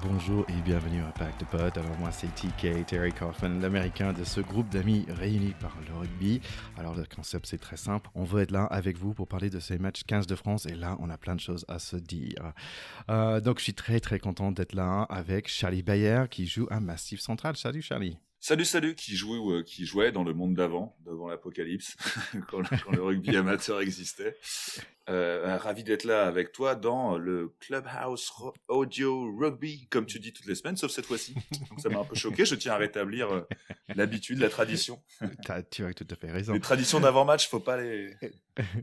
Bonjour et bienvenue à Pack de Potes. Alors moi c'est TK, Terry Kaufman, l'américain de ce groupe d'amis réunis par le rugby. Alors le concept c'est très simple, on veut être là avec vous pour parler de ces matchs 15 de France et là on a plein de choses à se dire. Euh, donc je suis très très content d'être là avec Charlie Bayer qui joue à Massif Central. Salut Charlie. Salut, salut, qui jouait, euh, qui jouait dans le monde d'avant, d'avant l'apocalypse, quand, le rugby amateur existait. Euh, ravi d'être là avec toi dans le Clubhouse Audio Rugby, comme tu dis toutes les semaines, sauf cette fois-ci. ça m'a un peu choqué. Je tiens à rétablir euh, l'habitude, la tradition. tu as tout à fait raison. Les traditions d'avant-match, faut pas les,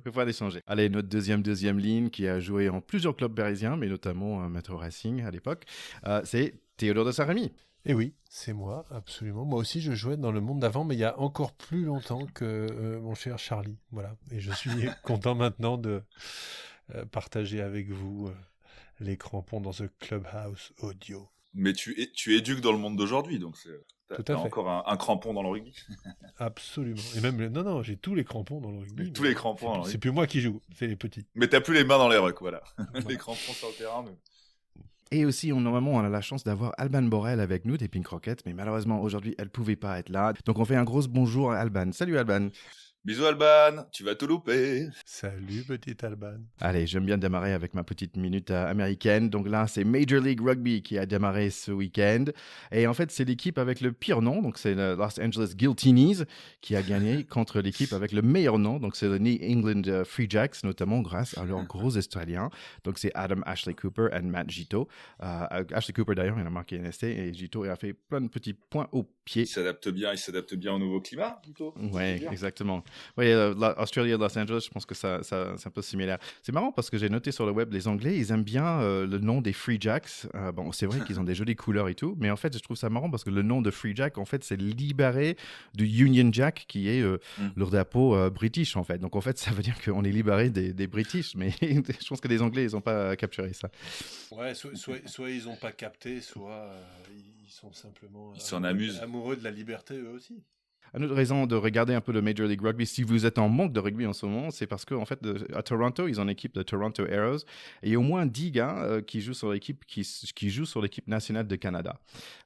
faut pas les changer. Allez, notre deuxième deuxième ligne qui a joué en plusieurs clubs berrysiens, mais notamment euh, Metro Racing à l'époque, c'est Théodore de Saint-Rémy. Et eh oui, c'est moi, absolument. Moi aussi, je jouais dans le monde d'avant, mais il y a encore plus longtemps que euh, mon cher Charlie. Voilà. Et je suis content maintenant de euh, partager avec vous euh, les crampons dans ce clubhouse audio. Mais tu, tu éduques dans le monde d'aujourd'hui, donc c'est. Tout à fait. encore un, crampon dans le rugby. Absolument. Et même, non, non, j'ai tous les crampons dans le rugby. Tous les crampons. C'est plus moi qui joue, c'est les petits. Mais t'as plus les mains dans les rucks, voilà. les crampons sur le terrain. Mais... Et aussi, normalement, on a la chance d'avoir Alban Borel avec nous des Pink Rockets, mais malheureusement, aujourd'hui, elle pouvait pas être là. Donc, on fait un gros bonjour à Alban. Salut Alban. Bisous Alban, tu vas tout louper. Salut petit Alban. Allez, j'aime bien démarrer avec ma petite minute euh, américaine. Donc là, c'est Major League Rugby qui a démarré ce week-end. Et en fait, c'est l'équipe avec le pire nom, donc c'est le Los Angeles Guiltinis, qui a gagné contre l'équipe avec le meilleur nom, donc c'est le New England euh, Free Jacks, notamment grâce à leurs gros Australiens. Donc c'est Adam Ashley Cooper et Matt Gito. Euh, Ashley Cooper d'ailleurs, il a marqué NST et Gito a fait plein de petits points au pied. Il s'adapte bien, il s'adapte bien au nouveau climat, Gito. Ouais, exactement. Oui, euh, Australie et Los Angeles, je pense que ça, ça c'est un peu similaire. C'est marrant parce que j'ai noté sur le web, les Anglais, ils aiment bien euh, le nom des Free Jacks. Euh, bon, c'est vrai qu'ils ont des jolies couleurs et tout, mais en fait, je trouve ça marrant parce que le nom de Free Jack, en fait, c'est libéré du Union Jack, qui est mm. leur drapeau british, en fait. Donc, en fait, ça veut dire qu'on est libéré des, des British, mais je pense que les Anglais, ils n'ont pas capturé ça. Ouais, soit, soit, ils n'ont pas capté, soit ils sont simplement ils s'en amusent. amoureux de la liberté eux aussi. Une autre raison de regarder un peu le Major League Rugby, si vous êtes en manque de rugby en ce moment, c'est parce qu'en en fait, à Toronto, ils ont une équipe de Toronto Arrows et il y a au moins 10 gars euh, qui jouent sur l'équipe qui, qui sur l'équipe nationale de Canada.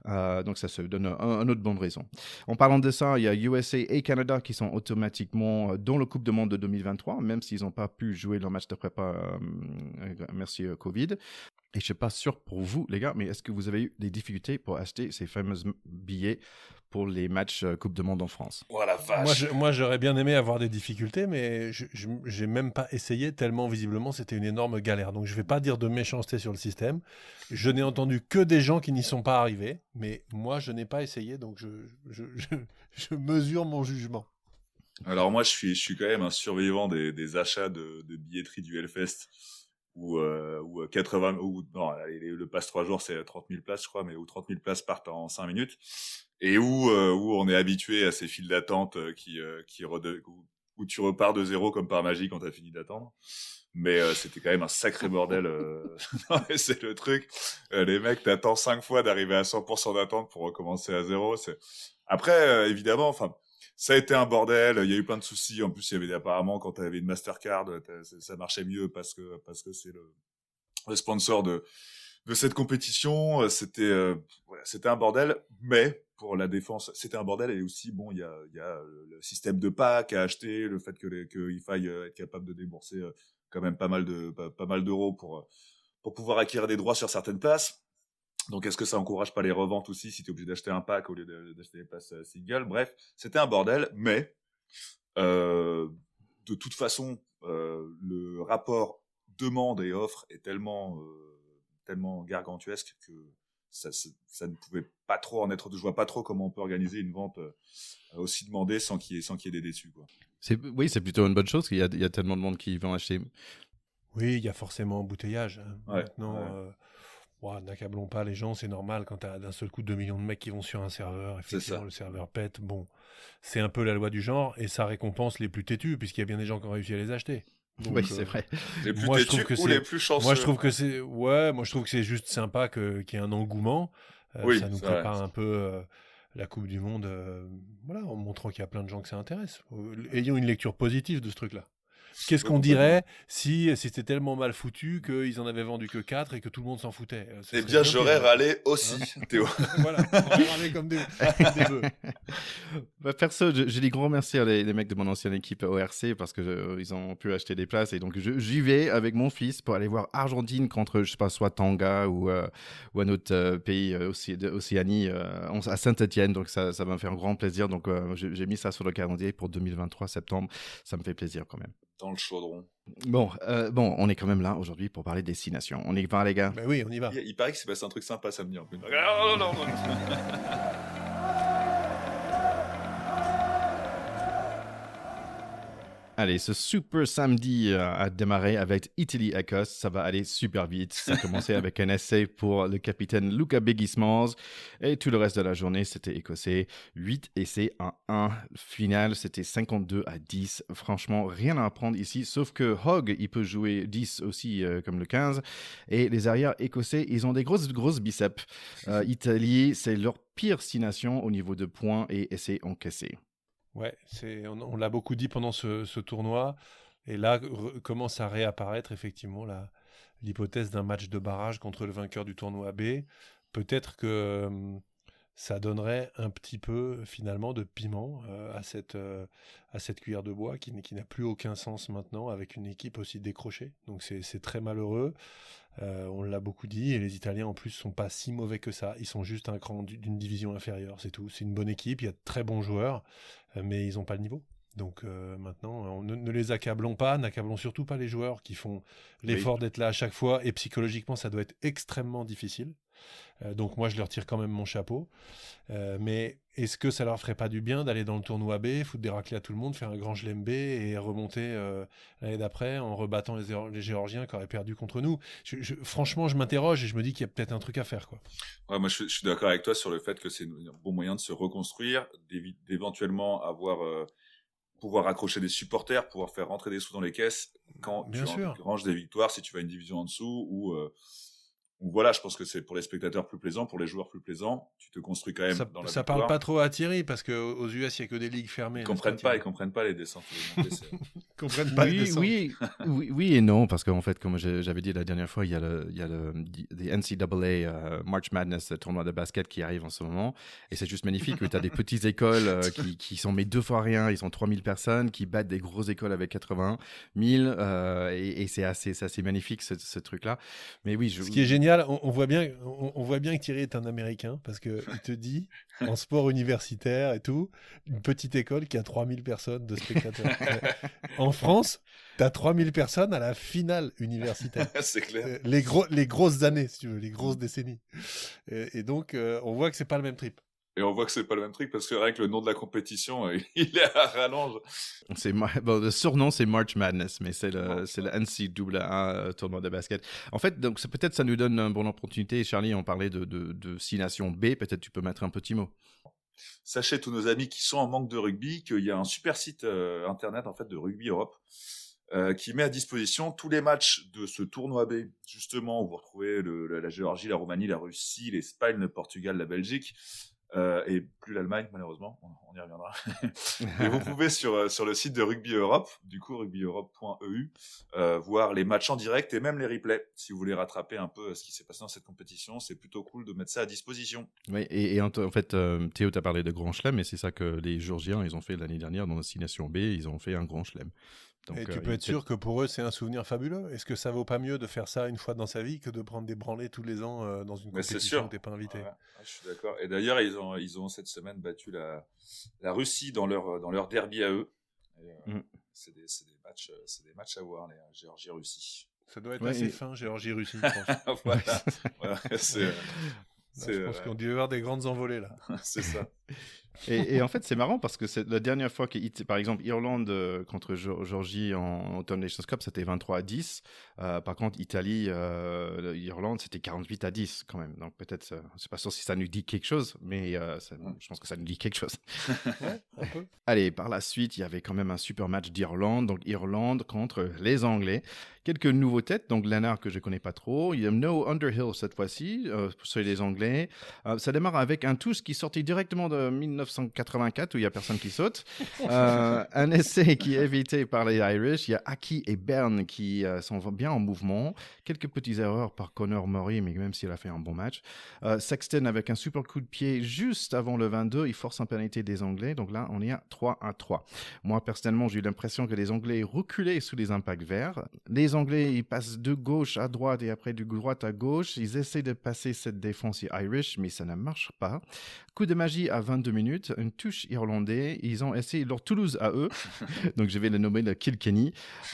Euh, donc ça se donne un, autre bonne raison. En parlant de ça, il y a USA et Canada qui sont automatiquement euh, dans le Coupe du Monde de 2023, même s'ils n'ont pas pu jouer leur match de prépa, merci Covid. Et je ne suis pas sûr pour vous, les gars, mais est-ce que vous avez eu des difficultés pour acheter ces fameux billets pour les matchs euh, Coupe de Monde en France. Voilà, vache. Moi, j'aurais bien aimé avoir des difficultés, mais je n'ai même pas essayé tellement visiblement c'était une énorme galère. Donc je ne vais pas dire de méchanceté sur le système. Je n'ai entendu que des gens qui n'y sont pas arrivés, mais moi je n'ai pas essayé, donc je, je, je, mesure mon jugement. Alors moi je suis, je suis quand même un survivant des, des achats de, de billetterie du Hellfest ou euh, ou 80 ou non le passe 3 jours c'est 30 000 places je crois mais ou 30 000 places partent en 5 minutes. Et où euh, où on est habitué à ces files d'attente euh, qui euh, qui où, tu repars de zéro comme par magie quand t'as fini d'attendre. Mais c'était quand même un sacré bordel c'est le truc. Les mecs t'attends cinq fois d'arriver à 100% d'attente pour recommencer à zéro c'est après évidemment enfin ça a été un bordel. Il y a eu plein de soucis. En plus, il y avait apparemment quand tu avais une Mastercard, ça marchait mieux parce que parce que c'est le, sponsor de de cette compétition. C'était voilà, c'était un bordel. Mais pour la défense, c'était un bordel. Et aussi, bon, il y a, y a le système de pack à acheter, le fait que qu'il faille euh, être capable de débourser euh, quand même pas mal de pas, mal d'euros pour euh, pour pouvoir acquérir des droits sur certaines places. Donc, est-ce que ça encourage pas les reventes aussi si tu es obligé d'acheter un pack au lieu d'acheter des places single? Bref, c'était un bordel, mais euh, de toute façon, euh, le rapport demande et offre est tellement euh, tellement gargantuesque que ça, ça, ne pouvait pas trop en être. Je vois pas trop comment on peut organiser une vente euh, aussi demandée sans qu'il y ait, y des déçus. Quoi. Oui, c'est plutôt une bonne chose qu'il y y a tellement de monde qui vont acheter. Oui, il y a forcément embouteillage. Hein. Maintenant, euh, n'accablons pas les gens, c'est normal quand tu as d'un seul coup 2 millions de mecs qui vont sur un serveur, effectivement le serveur pète. Bon, c'est un peu la loi du genre et ça récompense les plus têtus puisqu'il y a bien des gens qui ont réussi à les acheter oui, c'est euh, vrai. Les plus moi, je trouve que ou les plus chanceux. Moi, je trouve que c'est ouais, moi je trouve que c'est juste sympa que qu'il y ait un engouement. Euh, ça nous prépare un peu euh, la Coupe du Monde, voilà, en montrant qu'il y a plein de gens que ça intéresse. ayons une lecture positive de ce truc-là. Qu'est-ce qu'on dirait si c'était tellement mal foutu qu'ils en avaient vendu que 4 et que tout le monde s'en foutait? Eh bien, j'aurais râlé aussi, hein Théo. voilà, on aurait râlé comme des, des bœufs. Bah, perso, je, je dis grand merci à les, les, mecs de mon ancienne équipe ORC parce que je, ils ont pu acheter des places et donc j'y vais avec mon fils pour aller voir Argentine contre, je sais pas, soit Tanga ou, euh, ou un autre euh, pays euh, Océanie à Saint-Etienne. Donc ça, ça va me faire un grand plaisir. Donc j'ai mis ça sur le calendrier pour 2023 septembre. Ça me fait plaisir quand même. Dans le chaudron. Bon, euh, bon, on est quand même là aujourd'hui pour parler destination. On y va, les gars? Ben oui, on y va. Il, il paraît que c'est passé un truc sympa samedi en plus. Allez, ce super samedi euh, a démarré avec Italie-Écosse. Ça va aller super vite. Ça a commencé avec un essai pour le capitaine Luca Begismans. Et tout le reste de la journée, c'était écossais. 8 essais à 1. Final, c'était 52 à 10. Franchement, rien à apprendre ici. Sauf que Hogg, il peut jouer 10 aussi, euh, comme le 15. Et les arrières écossais, ils ont des grosses, grosses biceps. Euh, Italie, c'est leur pire signation au niveau de points et essais encaissés. Ouais, on, on l'a beaucoup dit pendant ce, tournoi. Et là, commence à réapparaître effectivement l'hypothèse d'un match de barrage contre le vainqueur du tournoi B. Peut-être que ça donnerait un petit peu finalement de piment euh, à, cette, euh, à cette cuillère de bois qui, qui n'a plus aucun sens maintenant avec une équipe aussi décrochée. Donc c'est très malheureux. Euh, on l'a beaucoup dit, et les Italiens en plus sont pas si mauvais que ça. Ils sont juste un cran d'une division inférieure, c'est tout. C'est une bonne équipe, il y a de très bons joueurs, mais ils n'ont pas le niveau. Donc euh, maintenant, ne, les accablons pas, n'accablons surtout pas les joueurs qui font l'effort d'être là à chaque fois, et psychologiquement, ça doit être extrêmement difficile. Euh, donc moi, je leur tire quand même mon chapeau. Euh, mais est-ce que ça leur ferait pas du bien d'aller dans le tournoi B, foutre des raclés à tout le monde, faire un grand gelem B et remonter euh, l'année d'après en rebattant les, Géorgiens qui auraient perdu contre nous? Franchement, je m'interroge et je me dis qu'il y a peut-être un truc à faire. Quoi. Ouais, moi, je, suis d'accord avec toi sur le fait que c'est un bon moyen de se reconstruire, d'éventuellement avoir pouvoir accrocher des supporters, pouvoir faire rentrer des sous dans les caisses quand Bien tu sûr. ranges des victoires si tu vas une division en dessous ou donc voilà, je pense que c'est pour les spectateurs plus plaisant, pour les joueurs plus plaisant. Tu te construis quand même ça, dans la Ça parle pas trop à Thierry parce qu'aux US il y a que des ligues fermées. Ils comprennent pas, ils comprennent pas les descentes. ils comprennent pas oui, les descentes. Oui, oui, oui et non parce qu'en fait, comme j'avais dit la dernière fois, il y a le, il y a le NCAA uh, March Madness, le tournoi de basket qui arrive en ce moment, et c'est juste magnifique. tu as des petites écoles euh, qui, qui sont mais deux fois rien, ils sont 3000 personnes qui battent des grosses écoles avec 80 000 euh, et, et c'est assez, assez magnifique ce, ce truc-là. Mais oui, je... ce qui est génial, on, on voit bien, on, on, voit bien que Thierry est un Américain parce que il te dit en sport universitaire et tout, une petite école qui a 3000 personnes de spectateurs. en France, tu as 3000 personnes à la finale universitaire. c'est clair. Euh, les, gros, les grosses années, si tu veux, les grosses décennies. Et, et donc, euh, on voit que c'est pas le même trip. Et on voit que c'est pas le même truc parce que rien que le nom de la compétition, il est à rallonge. C'est bon, le surnom c'est March Madness, mais c'est le c'est le NCAA tournoi de basket. En fait, donc peut-être ça nous donne une bonne opportunité. Charlie, on parlait de de, de six nations B. Peut-être tu peux mettre un petit mot. Sachez tous nos amis qui sont en manque de rugby qu'il y a un super site euh, internet en fait de Rugby Europe. Euh, qui met à disposition tous les matchs de ce tournoi B, justement, où vous retrouvez le, la, la, Géorgie, la Roumanie, la Russie, l'Espagne, le Portugal, la Belgique, euh, et plus l'Allemagne malheureusement, on, on y reviendra. et vous pouvez sur euh, sur le site de Rugby Europe, du coup rugbyeurope.eu, euh, voir les matchs en direct et même les replays si vous voulez rattraper un peu ce qui s'est passé dans cette compétition. C'est plutôt cool de mettre ça à disposition. Oui, et, et en, en, fait, euh, Théo t'a parlé de grand chelem, et c'est ça que les Georgiens ils ont fait l'année dernière dans la Destination B, ils ont fait un grand chelem. Donc, et tu euh, peux être sûr que pour eux, c'est un souvenir fabuleux. Est-ce que ça vaut pas mieux de faire ça une fois dans sa vie que de prendre des branlées tous les ans euh, dans une compétition où t'es pas invité? Ouais, Je suis d'accord. Et d'ailleurs, ils ont, ils ont cette semaine battu la, la Russie dans leur, dans leur derby à eux. Mm. C'est des, des, matchs, c'est des matchs à voir, les Géorgie-Russie. Ça doit être ouais, assez et... fin, Géorgie-Russie, voilà. voilà c'est, non, je pense euh... qu'on doit avoir des grandes envolées là. c'est ça. Et, et, en fait, c'est marrant parce que c'est la dernière fois que, par exemple, Irlande euh, contre Georgie en Autumn Nations Cup, c'était 23 à 10. Euh, par contre, Italie, euh, Irlande, c'était 48 à 10 quand même. Donc peut-être, je sais pas sûr si ça nous dit quelque chose, mais ça, je pense que ça nous dit quelque chose. ouais, un peu. Allez, par la suite, il y avait quand même un super match d'Irlande. Donc Irlande contre les Anglais. Quelques nouveaux têtes, donc Lennart que je connais pas trop. Il y a No Underhill cette fois-ci, pour ceux des Anglais. Ça démarre avec un tous qui sortait directement de 19 1984 où il y a personne qui saute. Euh, un essai qui est évité par les Irish. Il y a Aki et Bern qui euh, sont bien en mouvement. Quelques petites erreurs par Connor Murray, mais même s'il a fait un bon match. Euh, Sexton avec un super coup de pied juste avant le 22, il force un pénalité des Anglais. Donc là, on est à 3 à 3. Moi, personnellement, j'ai eu l'impression que les Anglais reculaient sous les impacts verts. Les Anglais, ils passent de gauche à droite et après de droite à gauche. Ils essaient de passer cette défense Irish, mais ça ne marche pas. Coup de magie à 22 minutes, une touche irlandais. Ils ont essayé leur Toulouse à eux. Donc je vais le nommer le Kilkenny.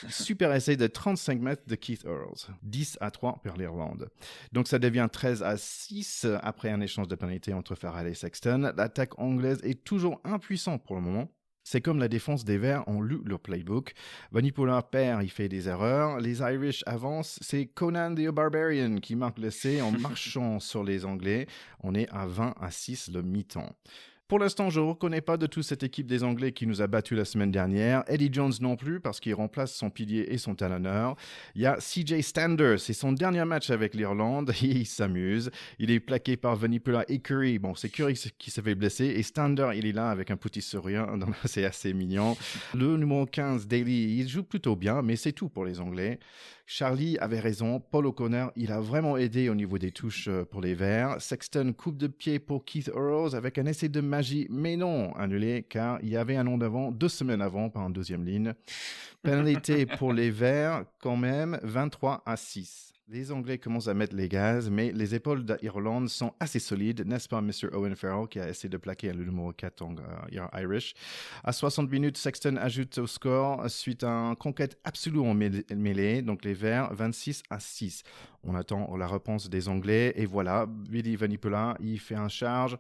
Super essai de 35 mètres de Keith Earls. 10 à 3 pour l'Irlande. Donc ça devient 13 à 6 après un échange de pénalité entre Farrell et Sexton. L'attaque anglaise est toujours impuissante pour le moment. C'est comme la défense des Verts ont lu leur playbook. Vanipola perd, il fait des erreurs. Les Irish avancent. C'est Conan the Barbarian qui marque l'essai en marchant sur les Anglais. On est à 20 à 6 le mi-temps. Pour l'instant, je ne reconnais pas de toute cette équipe des Anglais qui nous a battus la semaine dernière. Eddie Jones non plus, parce qu'il remplace son pilier et son talonneur. Il y a CJ Stander, c'est son dernier match avec l'Irlande. Il s'amuse. Il est plaqué par Vanipula et Curry. Bon, c'est Curry qui s'est fait blesser. Et Stander, il est là avec un petit sourire. C'est assez mignon. Le numéro 15, Daly, il joue plutôt bien, mais c'est tout pour les Anglais. Charlie avait raison, Paul O'Connor, il a vraiment aidé au niveau des touches euh, pour les Verts. Sexton coupe de pied pour Keith Earls avec un essai de mais non, annulé, car il y avait un nom d'avant, deux semaines avant, par en deuxième ligne. Pénalité pour les Verts, quand même, 23 à 6. Les Anglais commencent à mettre les gaz, mais les épaules d'Irlande sont assez solides, n'est-ce pas, Mr. Owen Farrell, qui a essayé de plaquer le numéro 4 en uh, Irish? À 60 minutes, Sexton ajoute au score suite à une conquête absolue en mêlée, donc les Verts 26 à 6. On attend la réponse des Anglais, et voilà, Billy Vanipula, il fait un charge.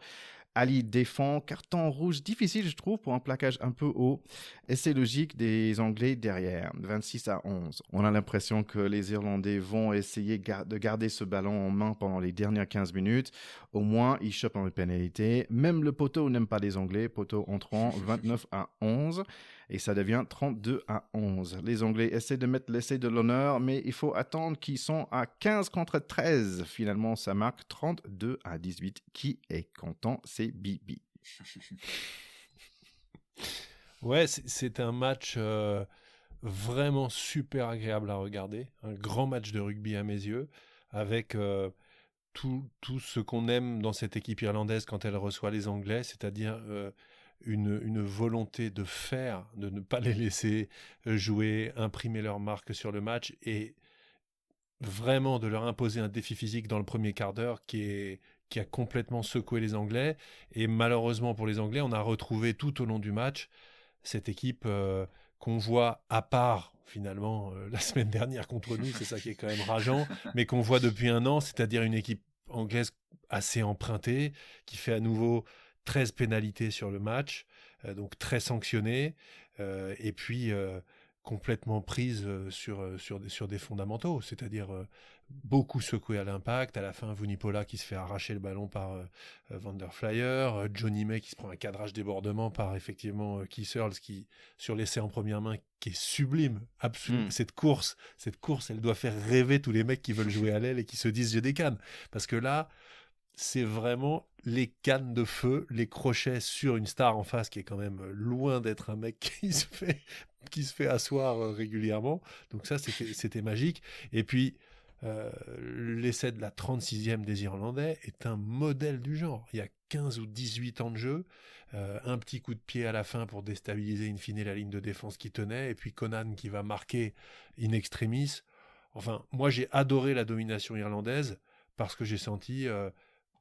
Ali défend, carton rouge difficile je trouve pour un plaquage un peu haut. Et c'est logique des Anglais derrière, 26 à 11. On a l'impression que les Irlandais vont essayer de garder ce ballon en main pendant les dernières 15 minutes. Au moins, ils chopent une pénalité. Même le poteau n'aime pas les Anglais, poteau entrant 29 à 11 et ça devient 32 à 11. Les Anglais essaient de mettre l'essai de l'honneur, mais il faut attendre qu'ils sont à 15 contre 13. Finalement, ça marque 32 à 18. Qui est content? C'est Bibi. ouais, c'est un match euh, vraiment super agréable à regarder. Un grand match de rugby à mes yeux, avec euh, tout, ce qu'on aime dans cette équipe irlandaise quand elle reçoit les Anglais, c'est-à-dire euh, une, volonté de faire, de ne pas les laisser euh, jouer, imprimer leur marque sur le match et vraiment de leur imposer un défi physique dans le premier quart d'heure qui, qui a complètement secoué les Anglais. Et malheureusement pour les Anglais, on a retrouvé tout au long du match cette équipe euh, qu'on voit à part finalement euh, la semaine dernière contre nous, c'est ça qui est quand même rageant, mais qu'on voit depuis un an, c'est-à-dire une équipe anglaise assez empruntée, qui fait à nouveau 13 pénalités sur le match, euh, donc très sanctionné, euh, et puis euh, complètement prise sur, sur, des, sur des fondamentaux, c'est-à-dire beaucoup secoué à l'impact. À la fin, Vunipola qui se fait arracher le ballon par Vanderflyer, Johnny May qui se prend un cadrage débordement par effectivement Keith Earls qui, sur l'essai en première main, qui est sublime. Absolument. Hmm. Cette course, cette course, elle doit faire rêver tous les mecs qui veulent jouer à l'aile et qui se disent j'ai des cannes. Parce que là, c'est vraiment les cannes de feu, les crochets sur une star en face qui est quand même loin d'être un mec qui se fait, qui se fait asseoir euh, régulièrement. Donc ça, c'était magique. Et puis, euh, l'essai de la 36e des Irlandais est un modèle du genre. Il y a 15 ou 18 ans de jeu, euh, un petit coup de pied à la fin pour déstabiliser in fine la ligne de défense qui tenait, et puis Conan qui va marquer in extremis. Enfin, moi j'ai adoré la domination irlandaise parce que j'ai senti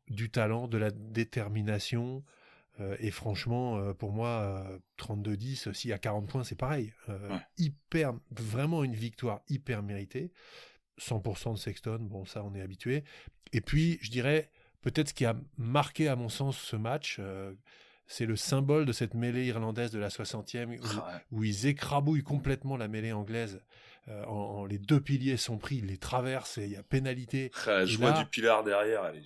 du talent, de la détermination. Euh, et franchement, euh, pour moi, 32-10, s'il y a 40 points, c'est pareil. Euh, hyper, vraiment une victoire hyper méritée. 100% de Sexton, bon, ça, on est habitué. Et puis, je dirais, peut-être ce qui a marqué, à mon sens, ce match, c'est le symbole de cette mêlée irlandaise de la 60e, ah où, ils écrabouillent complètement la mêlée anglaise. En, les deux piliers sont pris, ils les traversent et il y a pénalité. La joie du pilar derrière, elle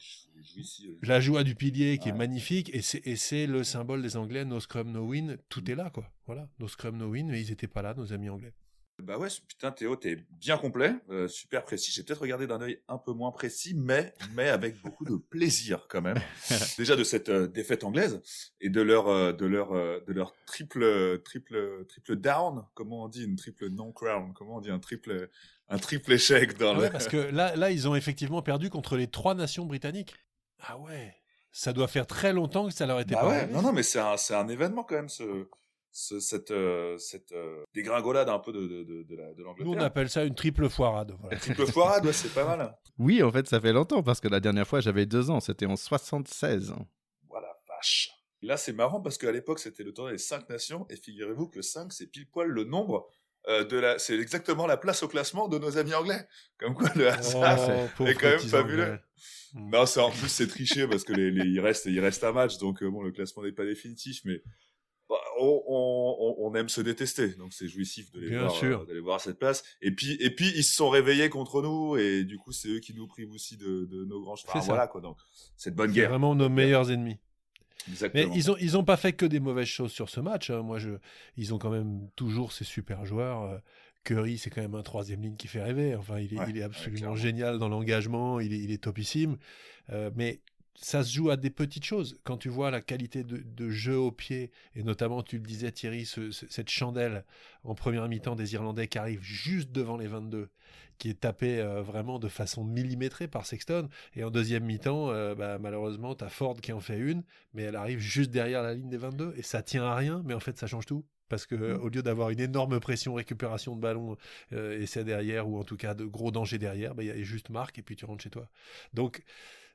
la joie du pilier qui est magnifique et c'est le symbole des Anglais, no scrum, no win. Tout est là, quoi. Voilà, no scrum, no win, mais ils n'étaient pas là, nos amis anglais. Bah ouais, putain Théo, t'es bien complet, euh, super précis. J'ai peut-être regardé d'un œil un peu moins précis, mais mais avec beaucoup de plaisir quand même. Déjà de cette euh, défaite anglaise et de leur euh, de leur de leur triple triple triple down, comment on dit une triple non crown, comment on dit un triple un triple échec dans le. Parce que là là ils ont effectivement perdu contre les trois nations britanniques. Ah ouais. Ça doit faire très longtemps que ça leur était bah pas ouais, Non non mais c'est un c'est un événement quand même ce cette, euh, cette euh, dégringolade un peu de, de, de, l'Angleterre. Nous, on appelle ça une triple foirade. triple foirade, c'est pas mal. Oui, en fait, ça fait longtemps parce que la dernière fois, j'avais deux ans. C'était en 76. Voilà, vache. Là, c'est marrant parce qu'à l'époque, c'était le tournoi des cinq nations. Et figurez-vous que 5, c'est pile poil le nombre euh, de la. C'est exactement la place au classement de nos amis anglais. Comme quoi, le hasard oh, est quand même fabuleux. Non, c'est en plus c'est triché parce que les, il reste il reste un match donc bon le classement n'est pas définitif mais bah, on, aime se détester, donc c'est jouissif de les voir, sûr. Euh, voir à cette place. Et puis, et puis ils se sont réveillés contre nous, et du coup c'est eux qui nous privent aussi de, nos grands. Enfin, voilà quoi. Donc c'est bonne guerre. Vraiment nos meilleurs ennemis. Exactement. Mais ils ont ils ont pas fait que des mauvaises choses sur ce match. Hein. Moi je, ils ont quand même toujours ces super joueurs. Euh, Curry, c'est quand même un troisième ligne qui fait rêver. Enfin, il est, il est absolument génial dans l'engagement, il est, il est topissime. Euh, mais ça se joue à des petites choses. Quand tu vois la qualité de, jeu au pied, et notamment, tu le disais Thierry, cette chandelle en première mi-temps des Irlandais qui arrive juste devant les 22, qui est tapée euh, vraiment de façon millimétrée par Sexton. Et en deuxième mi-temps, euh, bah, malheureusement, tu as Ford qui en fait une, mais elle arrive juste derrière la ligne des 22, et ça tient à rien, mais en fait, ça change tout. Parce que mmh. au lieu d'avoir une énorme pression récupération de ballon euh, et c'est derrière ou en tout cas de gros dangers derrière, bah, il y a juste marque et puis tu rentres chez toi. Donc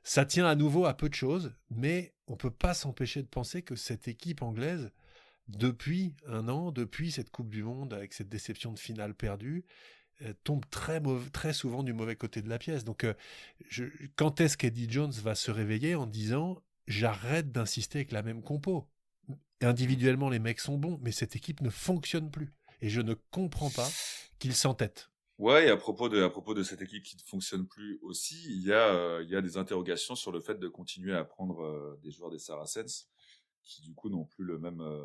ça tient à nouveau à peu de choses, mais on peut pas s'empêcher de penser que cette équipe anglaise, depuis un an, depuis cette Coupe du Monde, avec cette déception de finale perdue, euh, tombe très, souvent du mauvais côté de la pièce. Donc, euh, quand est-ce qu'Eddie Jones va se réveiller en disant j'arrête d'insister avec la même compo Individuellement, les mecs sont bons, mais cette équipe ne fonctionne plus. Et je ne comprends pas qu'il s'entête. Ouais, et à propos de à propos de cette équipe qui ne fonctionne plus aussi, il y a euh, il y a des interrogations sur le fait de continuer à prendre euh, des joueurs des Saracens qui du coup n'ont plus le même euh,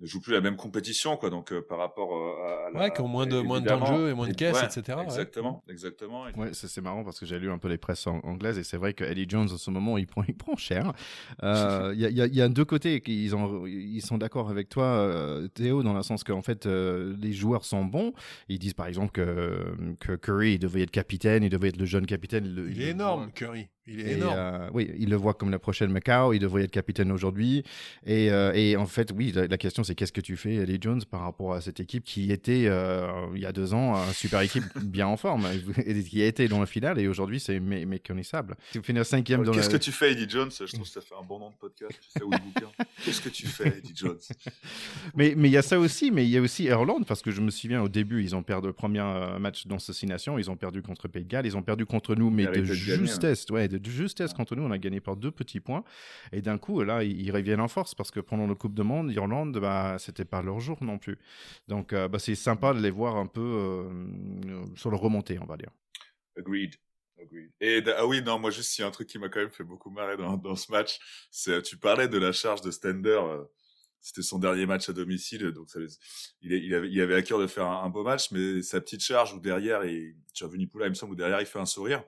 ne jouent plus la même compétition quoi. Donc euh, par rapport euh, à, la, ouais qui ont moins de moins de temps de jeu et moins de caisse etc exactement exactement ouais c'est marrant parce que j'ai lu un peu les presses anglaises et c'est vrai que Eddie Jones en ce moment il prend il prend cher. Euh, il y, a, y, y, a deux côtés ils ont ils sont d'accord avec toi Théo dans le sens qu'en fait les joueurs sont bons. Ils disent par exemple que que Curry il devait être capitaine il devait être le jeune capitaine il, est énorme Curry il est énorme. Euh, oui, il le voit comme la prochaine Macao. Il devrait être capitaine aujourd'hui. Et, euh, et, en fait, oui, la, question c'est qu'est-ce que tu fais, Eddie Jones, par rapport à cette équipe qui était euh, il y a deux ans une super équipe bien en forme, et qui a été dans le final et aujourd'hui c'est mé méconnaissable. Tu finis cinquième dans Qu'est-ce que tu fais, Eddie Jones? Je trouve que ça fait un bon nom de podcast. Tu sais où Qu'est-ce que tu fais, Eddie Jones? Mais mais il y a ça aussi, mais il y a aussi Irlande parce que je me souviens au début ils ont perdu le premier match dans nation, ils ont perdu contre Pays de Galles, ils ont perdu contre nous, mais de justesse, ouais de justesse contre nous. On a gagné par deux petits points. Et d'un coup, là, ils, reviennent en force parce que pendant le Coupe de Monde, Irlande, bah, c'était pas leur jour non plus. Donc, euh, bah, c'est sympa de les voir un peu euh, sur le remonté, on va dire. Agreed. Agreed. Et ah oui, non, moi juste, il y a un truc qui m'a quand même fait beaucoup marrer dans, dans ce match. C'est, tu parlais de la charge de Stender. Euh, c'était son dernier match à domicile, donc il, il, avait, il avait à cœur de faire un, beau match, mais sa petite charge où derrière, et tu as vu Nipoula, il me semble, où derrière il fait un sourire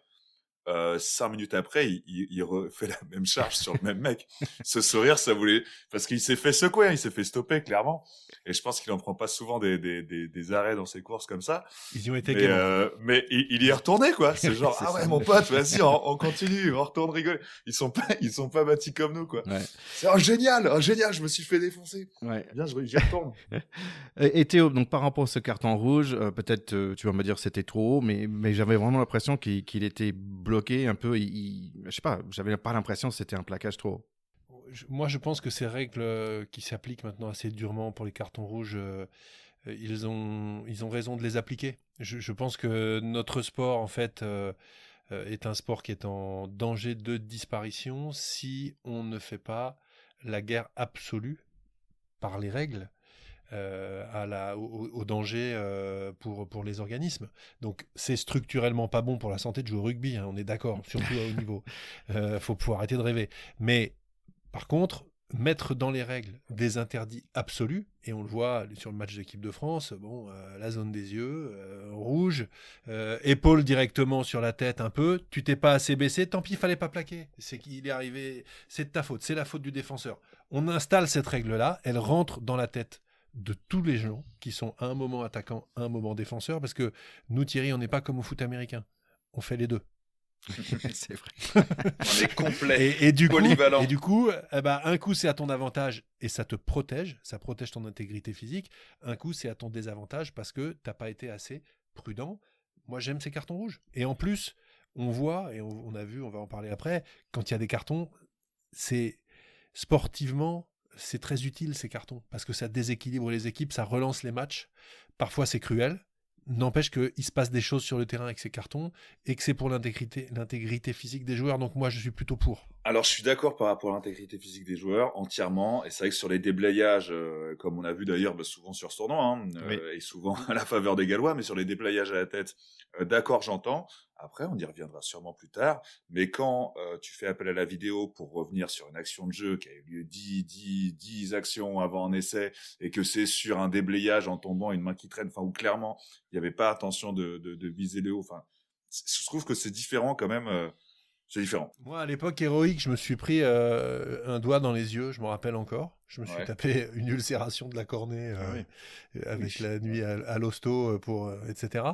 euh, cinq minutes après, il, il, il, refait la même charge sur le même mec. Ce sourire, ça voulait parce qu'il s'est fait secouer, hein, il s'est fait stopper clairement. Et je pense qu'il en prend pas souvent des, des, des, des, arrêts dans ses courses comme ça. Ils y ont été mais, euh, mais il, il, y est retourné quoi. C'est genre ah ouais mon pote, vas-y, on, on, continue, on retourne rigoler. Ils sont pas ils sont pas bâtis comme nous quoi. Ouais. C'est oh, génial, oh, génial, je me suis fait défoncer. Ouais. Bien, j'y retourne. et, Théo, donc par rapport à ce carton rouge, euh, peut-être tu vas me dire c'était trop haut, mais mais j'avais vraiment l'impression qu'il qu'il était bloqué un peu. Je sais pas, j'avais pas l'impression que c'était un plaquage trop. Moi, je pense que ces règles euh, qui s'appliquent maintenant assez durement pour les cartons rouges, euh, ils, ont, ils ont raison de les appliquer. Je, pense que notre sport, en fait, euh, est un sport qui est en danger de disparition si on ne fait pas la guerre absolue par les règles euh, à la, au, danger euh, pour, pour les organismes. Donc c'est structurellement pas bon pour la santé de jouer au rugby, hein, on est d'accord, surtout à haut niveau. Il euh, faut pouvoir arrêter de rêver. Mais par contre, mettre dans les règles des interdits absolus, et on le voit sur le match d'équipe de France, bon, la zone des yeux, rouge, épaule directement sur la tête un peu, tu t'es pas assez baissé, tant pis, il fallait pas plaquer, c'est qu'il est arrivé, c'est de ta faute, c'est la faute du défenseur. On installe cette règle-là, elle rentre dans la tête de tous les gens qui sont à un moment attaquant, à un moment défenseur, parce que nous, Thierry, on n'est pas comme au foot américain. On fait les deux. c'est vrai. on est complet. Et, du coup, et du coup eh ben, un coup, c'est à ton avantage et ça te protège, ça protège ton intégrité physique. Un coup, c'est à ton désavantage parce que tu n'as pas été assez prudent. Moi, j'aime ces cartons rouges. Et en plus, on voit, et on a vu, on va en parler après, quand il y a des cartons, c'est sportivement, c'est très utile ces cartons parce que ça déséquilibre les équipes, ça relance les matchs. Parfois c'est cruel, n'empêche qu'il se passe des choses sur le terrain avec ces cartons et que c'est pour l'intégrité, l'intégrité physique des joueurs. Donc moi je suis plutôt pour. Alors je suis d'accord par rapport à l'intégrité physique des joueurs entièrement. Et c'est vrai que sur les déblayages, euh, comme on a vu d'ailleurs bah, souvent sur ce tournoi, hein, euh, et souvent à la faveur des Gallois, mais sur les déblayages à la tête, euh, d'accord j'entends. Après, on y reviendra sûrement plus tard. Mais quand euh, tu fais appel à la vidéo pour revenir sur une action de jeu qui a eu lieu 10, 10, 10 actions avant un essai et que c'est sur un déblayage en tombant une main qui traîne, enfin, où clairement, il n'y avait pas attention de, de, de, viser le haut. Enfin, je trouve que c'est différent quand même. Euh, c'est différent. Moi, à l'époque héroïque, je me suis pris euh, un doigt dans les yeux, je me rappelle encore. Je me suis tapé une ulcération de la cornée ah avec la nuit à, à l'hosto, pour, etc.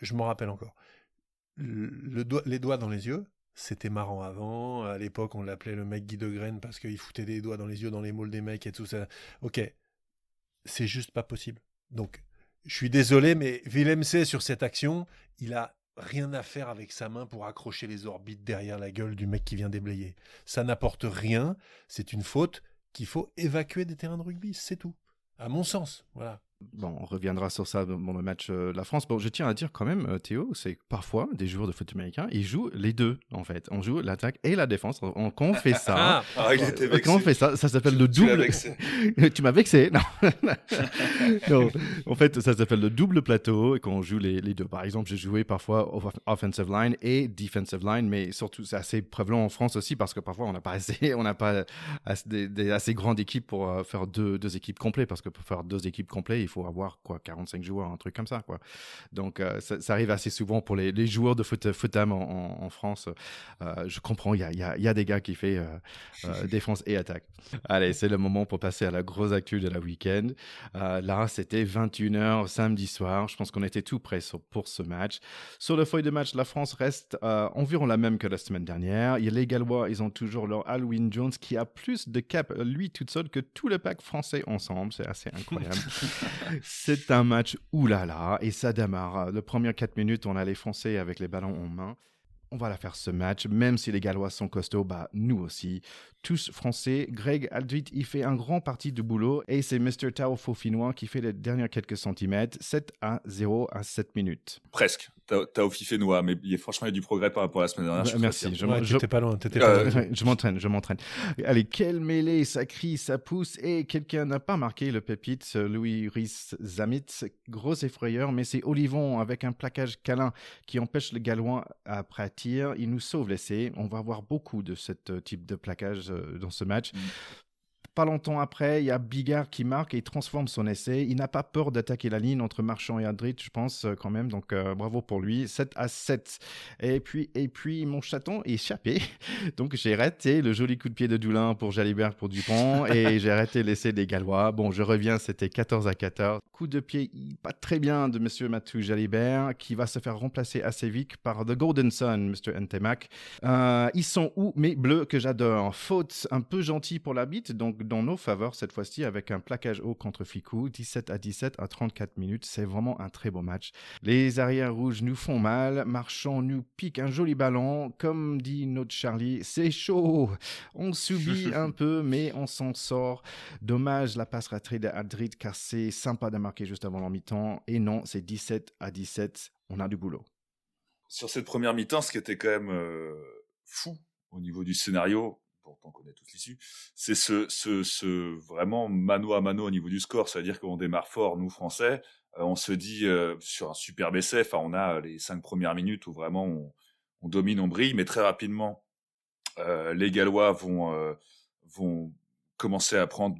Je m'en rappelle encore le les doigts dans les yeux, c'était marrant avant. À l'époque, on l'appelait le mec Guy de Graine parce qu'il foutait des doigts dans les yeux dans les moules des mecs et tout ça. Ok, c'est juste pas possible. Donc, je suis désolé, mais Willem C sur cette action, il a rien à faire avec sa main pour accrocher les orbites derrière la gueule du mec qui vient déblayer. Ça n'apporte rien. C'est une faute qu'il faut évacuer des terrains de rugby. C'est tout. À mon sens. Voilà. Bon, on reviendra sur ça dans le match euh, de la France. Bon, je tiens à dire quand même, euh, Théo, c'est parfois des joueurs de foot américain, ils jouent les deux en fait. On joue l'attaque et la défense. On, quand on fait ça, ah, ah il était vexé. quand on fait ça, ça s'appelle le double. tu m'as vexé. Non? En fait, ça s'appelle le double plateau et quand on joue les, les deux. Par exemple, j'ai joué parfois offensive line et defensive line, mais surtout c'est assez prévalent en France aussi parce que parfois on n'a pas assez, on n'a pas assez, des, assez grandes équipes pour euh, faire deux, deux équipes complètes parce que pour faire deux équipes complètes, faut avoir quoi 45 joueurs, un truc comme ça. Quoi. Donc euh, ça, arrive assez souvent pour les, joueurs de foot, foot en, France. Euh, je comprends, il y a, y a, des gars qui font euh, défense et attaque. Allez, c'est le moment pour passer à la grosse actu de la week-end. là, c'était 21h samedi soir. Je pense qu'on était tout prêt pour ce match. Sur le feuille de match, la France reste environ la même que la semaine dernière. Il y les Gallois, ils ont toujours leur Halloween Jones qui a plus de cap, lui, toute seule, que tout le pack français ensemble. C'est assez incroyable. C'est un match oulala et ça démarre. Le premier 4 minutes, on a les Français avec les ballons en main. On va la faire ce match, même si les Gallois sont costauds, bah nous aussi. Tous français, Greg Aldrit, il fait un grand parti du boulot et c'est Mr. Tao Fofinois qui fait les derniers quelques centimètres, 7 à 0 à 7 minutes. Presque. T'as fait noix, mais il y a, franchement, il y a du progrès par rapport à la semaine dernière. merci. Je, ouais, pas loin. Euh, je m'entraîne, je m'entraîne. Allez, quelle mêlée, ça crie, ça pousse, et quelqu'un n'a pas marqué le pépite, Louis Rhys Zamit. Gros effrayeur, mais c'est Olivon avec un plaquage câlin qui empêche le Gallois à Il nous sauve l'essai. On va avoir beaucoup de ce type de plaquage euh, dans ce match. Mm. Pas longtemps après, il y a Bigard qui marque et transforme son essai. Il n'a pas peur d'attaquer la ligne entre Marchand et Adrit, je pense, euh, quand même. Donc, euh, bravo pour lui. 7 à 7. Et puis, et puis mon chaton est échappé. Donc, j'ai raté le joli coup de pied de Doulin pour Jalibert pour Dupont. et j'ai raté l'essai des Gallois. Bon, je reviens, c'était 14 à 14. Coup de pied pas très bien de Monsieur Matou Jalibert, qui va se faire remplacer assez vite par The Golden Sun, Mr. Ntemak. Euh, ils sont où mes bleus que j'adore? Faute un peu gentil pour la bite. Donc, dans nos faveurs cette fois-ci avec un plaquage haut contre Ficou, 17 à 17 à 34 minutes. C'est vraiment un très beau match. Les arrières rouges nous font mal. Marchand nous pique un joli ballon. Comme dit notre Charlie, c'est chaud. On subit un peu, mais on s'en sort. Dommage la passe ratée d'Adrid car c'est sympa de marquer juste avant le mi-temps. Et non, c'est 17 à 17. On a du boulot. Sur cette première mi-temps, ce qui était quand même euh, fou au niveau du scénario, on connaît tous l'issue, c'est ce, vraiment mano à mano au niveau du score. C'est-à-dire qu'on démarre fort, nous Français. Euh, on se dit euh, sur un superbe essai, enfin, on a les cinq premières minutes où vraiment on, domine, on brille, mais très rapidement, euh, les Gallois vont, vont commençait à prendre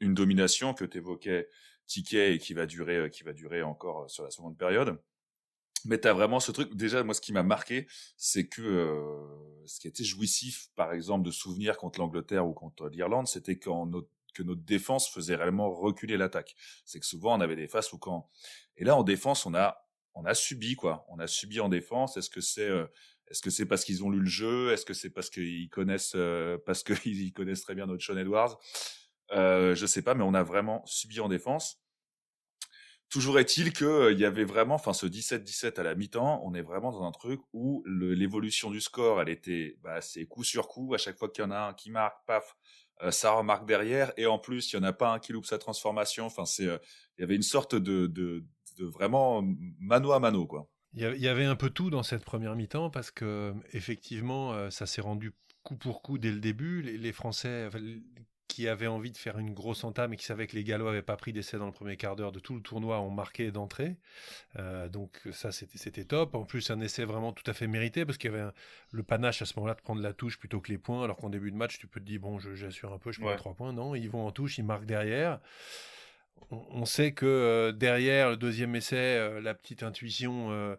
une domination que tu évoquais, Ticket, et qui va durer, qui va durer encore sur la seconde période. Mais tu as vraiment ce truc. Déjà, moi, ce qui m'a marqué, c'est que ce qui était jouissif, par exemple, de souvenirs contre l'Angleterre ou contre l'Irlande, c'était quand notre, que notre défense faisait réellement reculer l'attaque. C'est que souvent, on avait des phases où quand. Et là, en défense, on a, on a subi, quoi. On a subi en défense. Est-ce que c'est. est-ce que c'est parce qu'ils ont lu le jeu? Est-ce que c'est parce qu'ils connaissent parce qu'ils connaissent très bien notre Sean Edwards? Euh, Je sais pas, mais on a vraiment subi en défense. Toujours est-il que euh, y avait vraiment, enfin ce 17-17 à la mi-temps, on est vraiment dans un truc où l'évolution du score, elle était, bah, c'est coup sur coup. À chaque fois qu'il y en a un qui marque, paf, euh, ça remarque derrière. Et en plus, il y en a pas un qui loupe sa transformation. Enfin, c'est, euh, il y avait une sorte de, de, de vraiment mano à mano, quoi. Il y avait un peu tout dans cette première mi-temps parce que effectivement, ça s'est rendu coup pour coup dès le début. Les Français, qui avaient envie de faire une grosse entame et qui savaient que les Gallois n'avaient pas pris d'essai dans le premier quart d'heure de tout le tournoi ont marqué d'entrée. Euh, donc ça, c'était top. En plus, un essai vraiment tout à fait mérité parce qu'il y avait le panache à ce moment-là de prendre la touche plutôt que les points. Alors qu'en début de match, tu peux te dire, bon, j'assure un peu, je prends trois points. Non, ils vont en touche, ils marquent derrière. On, sait que euh, derrière le deuxième essai, euh, la petite intuition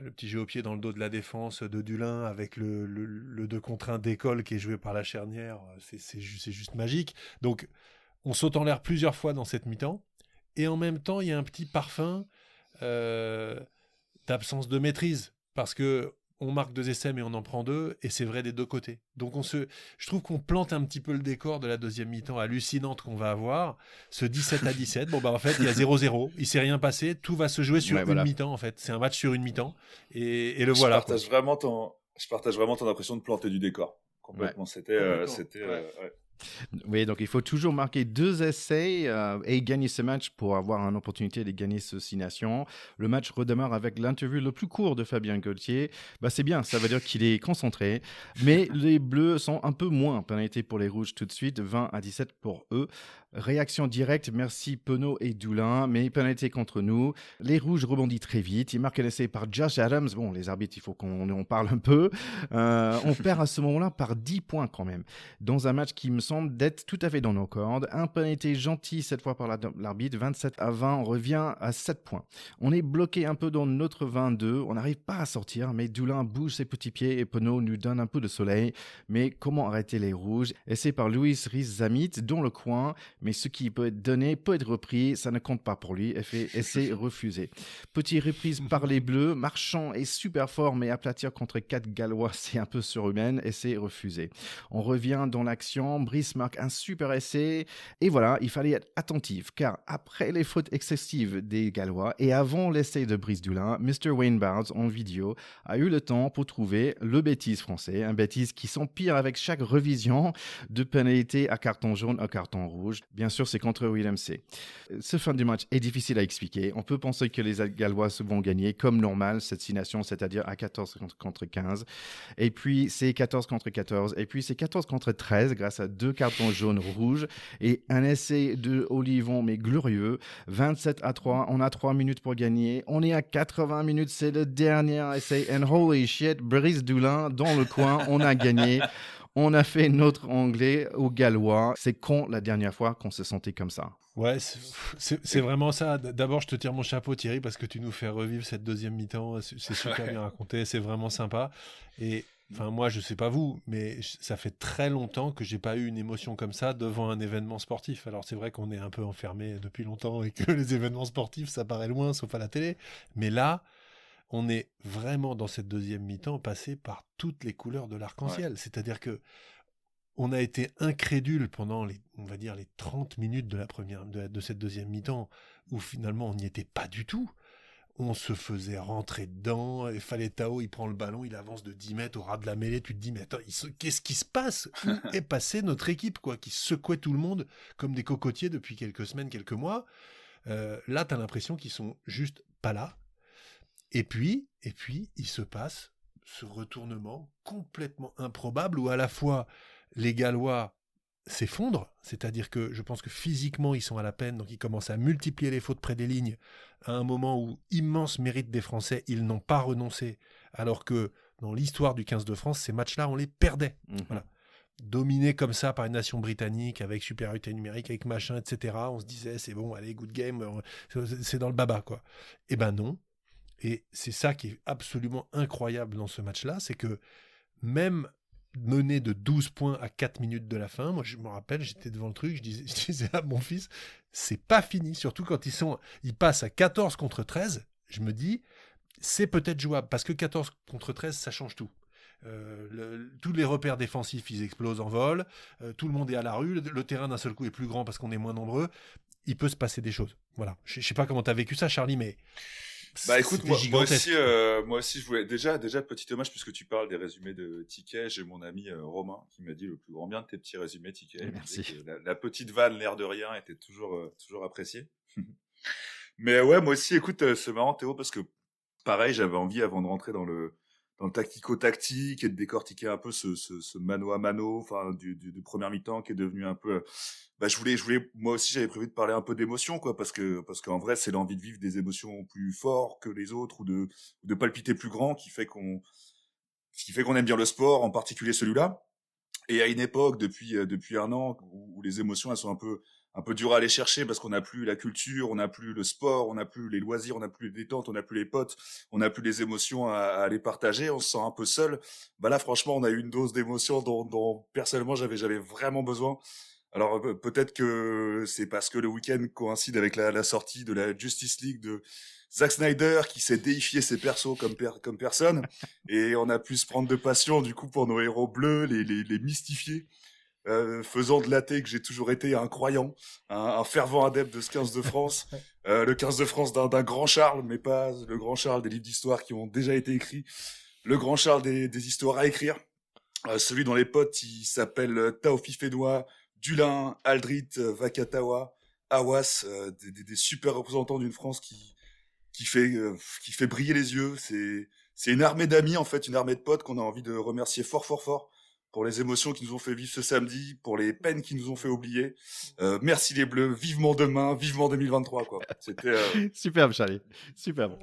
le petit jeu au pied dans le dos de la défense de Dulin avec le, le, 2 contre 1 d'école qui est joué par la charnière, euh, c'est juste magique. Donc, on saute en l'air plusieurs fois dans cette mi-temps. Et en même temps, il y a un petit parfum euh, d'absence de maîtrise. Parce que on marque deux essais, mais on en prend deux, et c'est vrai des deux côtés. Donc on se, je trouve qu'on plante un petit peu le décor de la deuxième mi-temps hallucinante qu'on va avoir. Ce 17 à 17, bon bah en fait il y a 0-0, il s'est rien passé, tout va se jouer sur une mi-temps en fait. C'est un match sur une mi-temps, et, le voilà. Je partage vraiment ton, je partage vraiment ton impression de planter du décor. Complètement. C'était, euh, c'était. Euh, oui, donc il faut toujours marquer deux essais euh, et gagner ce match pour avoir une opportunité de gagner ce Six Nations. Le match redémarre avec l'interview le plus court de Fabien Gauthier. Bah, c'est bien, ça veut dire qu'il est concentré. Mais les Bleus sont un peu moins pénalités pour les Rouges tout de suite, 20 à 17 pour eux. Réaction directe, merci Penaud et Doulin, mais pénalité contre nous. Les Rouges rebondissent très vite. Ils marquent un essai par Josh Adams. Bon, les arbitres, il faut qu'on en parle un peu. Euh, on perd à ce moment-là par 10 points quand même. Dans un match qui me semble d'être tout à fait dans nos cordes. Un pénalité gentil cette fois par l'arbitre. 27 à 20, on revient à 7 points. On est bloqué un peu dans notre 22. On n'arrive pas à sortir, mais Doulin bouge ses petits pieds et Penaud nous donne un peu de soleil. Mais comment arrêter les Rouges? Essai par Louis Riz-Zamit dans le coin mais ce qui peut être donné peut être repris, ça ne compte pas pour lui, essai refusé. Petite reprise par les Bleus, Marchand est super fort, mais aplatir contre 4 Gallois, c'est un peu surhumain, essai refusé. On revient dans l'action, Brice marque un super essai, et voilà, il fallait être attentif, car après les fautes excessives des Gallois, et avant l'essai de Brice Dulin, Mr. Wayne Barnes, en vidéo, a eu le temps pour trouver le bêtise français, un bêtise qui s'empire avec chaque revision de pénalité à carton jaune à carton rouge. Bien sûr, c'est contre William C. Ce fin du match est difficile à expliquer. On peut penser que les Gallois vont gagner comme normal cette signation, c'est-à-dire à 14 contre 15. Et puis c'est 14 contre 14. Et puis c'est 14 contre 13 grâce à deux cartons jaunes rouges et un essai de Olivon, mais glorieux. 27 à 3. On a 3 minutes pour gagner. On est à 80 minutes. C'est le dernier essai. And holy shit, Brice Doulin dans le coin. On a gagné. On a fait notre anglais au gallois. C'est con la dernière fois qu'on se sentait comme ça. Ouais, c'est vraiment ça. D'abord, je te tire mon chapeau, Thierry, parce que tu nous fais revivre cette deuxième mi-temps. C'est super bien raconté, c'est vraiment sympa. Et enfin, moi, je sais pas vous, mais ça fait très longtemps que j'ai pas eu une émotion comme ça devant un événement sportif. Alors, c'est vrai qu'on est un peu enfermé depuis longtemps et que les événements sportifs, ça paraît loin, sauf à la télé. Mais là, on est vraiment dans cette deuxième mi-temps passé par toutes les couleurs de l'arc-en-ciel. C'est-à-dire que on a été incrédule pendant les, on va dire, les 30 minutes de la première, de, cette deuxième mi-temps, où finalement on n'y était pas du tout. On se faisait rentrer dedans, et fallait Tao, il prend le ballon, il avance de 10 mètres au ras de la mêlée, tu te dis, mais attends, qu'est-ce qui se passe? Où est passée notre équipe, quoi, qui secouait tout le monde comme des cocotiers depuis quelques semaines, quelques mois? Euh, Là, tu as l'impression qu'ils sont juste pas là, et puis, et puis, il se passe ce retournement complètement improbable où à la fois les Gallois s'effondrent, c'est-à-dire que je pense que physiquement ils sont à la peine, donc ils commencent à multiplier les fautes près des lignes, à un moment où, immense mérite des Français, ils n'ont pas renoncé, alors que dans l'histoire du 15 de France, ces matchs-là, on les perdait. Mmh voilà. dominé comme ça par une nation britannique avec supériorité numérique, avec machin, etc. On se disait c'est bon, allez, good game, c'est dans le baba quoi. Eh ben non. Et c'est ça qui est absolument incroyable dans ce match-là, c'est que même mené de 12 points à 4 minutes de la fin, moi je me rappelle, j'étais devant le truc, je disais, je à mon fils, c'est pas fini, surtout quand ils sont, ils passent à 14 contre 13, je me dis, c'est peut-être jouable, parce que 14 contre 13, ça change tout. Euh, tous les repères défensifs, ils explosent en vol. Euh, tout le monde est à la rue. Le, terrain d'un seul coup est plus grand parce qu'on est moins nombreux. Il peut se passer des choses. Voilà. Je, ne sais pas comment tu as vécu ça, Charlie, mais bah écoute, moi, aussi, euh, moi aussi, je voulais déjà, déjà petit hommage puisque tu parles des résumés de Ticket. J'ai mon ami Romain qui m'a dit le plus grand bien de tes petits résumés Ticket. Merci. La, petite vanne, l'air de rien, était toujours, toujours appréciée. Mais ouais, moi aussi, écoute, c'est marrant Théo parce que pareil, j'avais envie avant de rentrer dans le tactico-tactique et de décortiquer un peu ce, ce, ce mano à mano, enfin du, du, du premier mi-temps qui est devenu un peu. Bah, je voulais, je voulais, moi aussi j'avais prévu de parler un peu d'émotion, quoi, parce que parce qu'en vrai c'est l'envie de vivre des émotions plus fortes que les autres ou de de palpiter plus grand qui fait qu'on qui fait qu'on aime bien le sport, en particulier celui-là. Et à une époque, depuis euh, depuis un an, où, où les émotions elles sont un peu un peu dur à aller chercher parce qu'on n'a plus la culture, on n'a plus le sport, on n'a plus les loisirs, on n'a plus les détentes, on n'a plus les potes, on n'a plus les émotions à, à, les partager, on se sent un peu seul. Bah là, franchement, on a eu une dose d'émotion dont, dont personnellement j'avais j'avais vraiment besoin. Alors peut-être que c'est parce que le week-end coïncide avec la, sortie de la Justice League de Zack Snyder qui s'est déifié ses persos comme, comme personne et on a pu se prendre de passion du coup pour nos héros bleus, les, les, les mystifier. Euh, faisant de l'athée que j'ai toujours été un croyant, un, fervent adepte de ce 15 de France, euh, le 15 de France d'un grand Charles, mais pas le grand Charles des livres d'histoire qui ont déjà été écrits, le grand Charles des, des histoires à écrire, euh, celui dont les potes il s'appelle Taofi Fédois, Dulin, Aldrit, Vakatawa, Awas, des, des, super représentants d'une France qui qui fait qui fait briller les yeux. C'est c'est une armée d'amis en fait, une armée de potes qu'on a envie de remercier fort fort fort pour les émotions qui nous ont fait vivre ce samedi, pour les peines qui nous ont fait oublier. Euh, merci les Bleus, vivement demain, vivement 2023 quoi. C'était euh... superbe Charlie, superbe.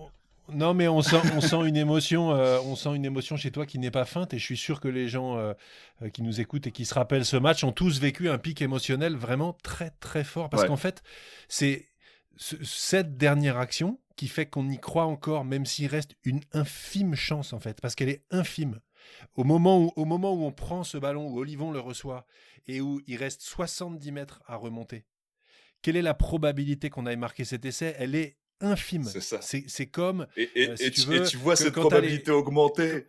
Non mais on sent, on sent une émotion, euh, on sent une émotion chez toi qui n'est pas feinte et je suis sûr que les gens euh, euh, qui nous écoutent et qui se rappellent ce match ont tous vécu un pic émotionnel vraiment très très fort parce qu'en fait c'est cette dernière action qui fait qu'on y croit encore même s'il reste une infime chance en fait parce qu'elle est infime au moment, où, au moment où on prend ce ballon, où Olivon le reçoit, et où il reste 70 mètres à remonter, quelle est la probabilité qu'on aille marquer cet essai? Elle est infime. C'est ça. C'est comme. Et, et, euh, tu, et, tu, vois cette probabilité augmenter.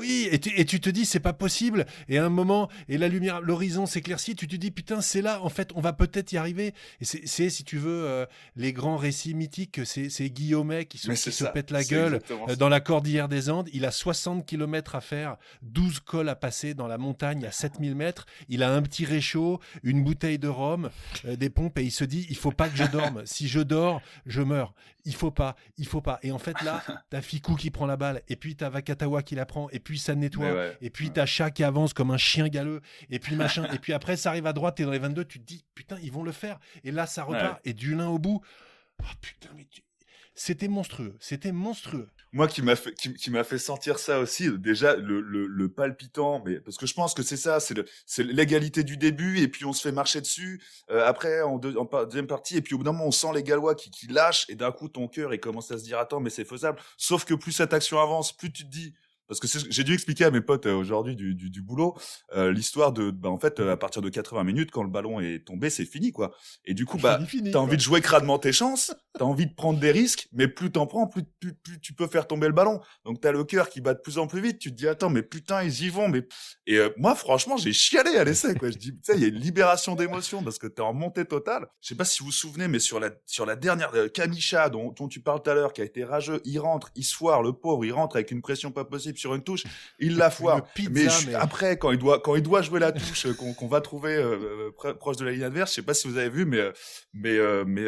Oui, et tu, et tu te dis, c'est pas possible. Et à un moment, et la lumière, l'horizon s'éclaircit, tu te dis, putain, c'est là, en fait, on va peut-être y arriver. Et c'est, si tu veux, euh, les grands récits mythiques, c'est, c'est Guillaumet qui, se, qui se pète la gueule euh, dans la cordillère des Andes. Il a 60 km à faire, 12 cols à passer dans la montagne à 7000 mètres. Il a un petit réchaud, une bouteille de rhum, euh, des pompes, et il se dit, il faut pas que je dorme. si je dors, je meurs. Il faut pas, il faut pas. Et en fait, là, t'as Fikou qui prend la balle, et puis t'as Vakatawa qui la prend, et puis ça nettoie, et puis t'as chat qui avance comme un chien galeux, et puis machin, et puis après ça arrive à droite, t'es dans les 22, tu te dis putain, ils vont le faire, et là ça repart, et du lin au bout, oh, putain, mais c'était monstrueux, c'était monstrueux. Moi qui m'a fait qui, m'a fait sentir ça aussi déjà le, le, palpitant mais parce que je pense que c'est ça c'est c'est l'égalité du début et puis on se fait marcher dessus euh, après en, en, deuxième partie et puis au bout d'un moment on sent les Gallois qui, qui lâchent et d'un coup ton cœur il commence à se dire attends mais c'est faisable sauf que plus cette action avance plus tu te dis parce que j'ai dû expliquer à mes potes euh, aujourd'hui du, du, du, boulot euh, l'histoire de bah, en fait euh, à partir de 80 minutes quand le ballon est tombé c'est fini quoi. Et du coup bah t'as envie de jouer crânement tes chances t'as envie de prendre des risques mais plus t'en prends plus, plus, plus, tu peux faire tomber le ballon. Donc t'as le cœur qui bat de plus en plus vite tu te dis attends mais putain ils y vont mais et moi franchement j'ai chialé à l'essai quoi. Je dis tu sais il y a une libération d'émotion parce que t'es en montée totale. Je sais pas si vous vous souvenez mais sur la sur la dernière Kamisha dont, dont tu parles tout à l'heure qui a été rageux il rentre il se foire le pauvre il rentre avec une pression pas possible sur une touche, il la foire. mais, après, quand il doit, quand il doit jouer la touche euh, qu'on va trouver euh, euh, proche de la ligne adverse, je sais pas si vous avez vu, mais mais mais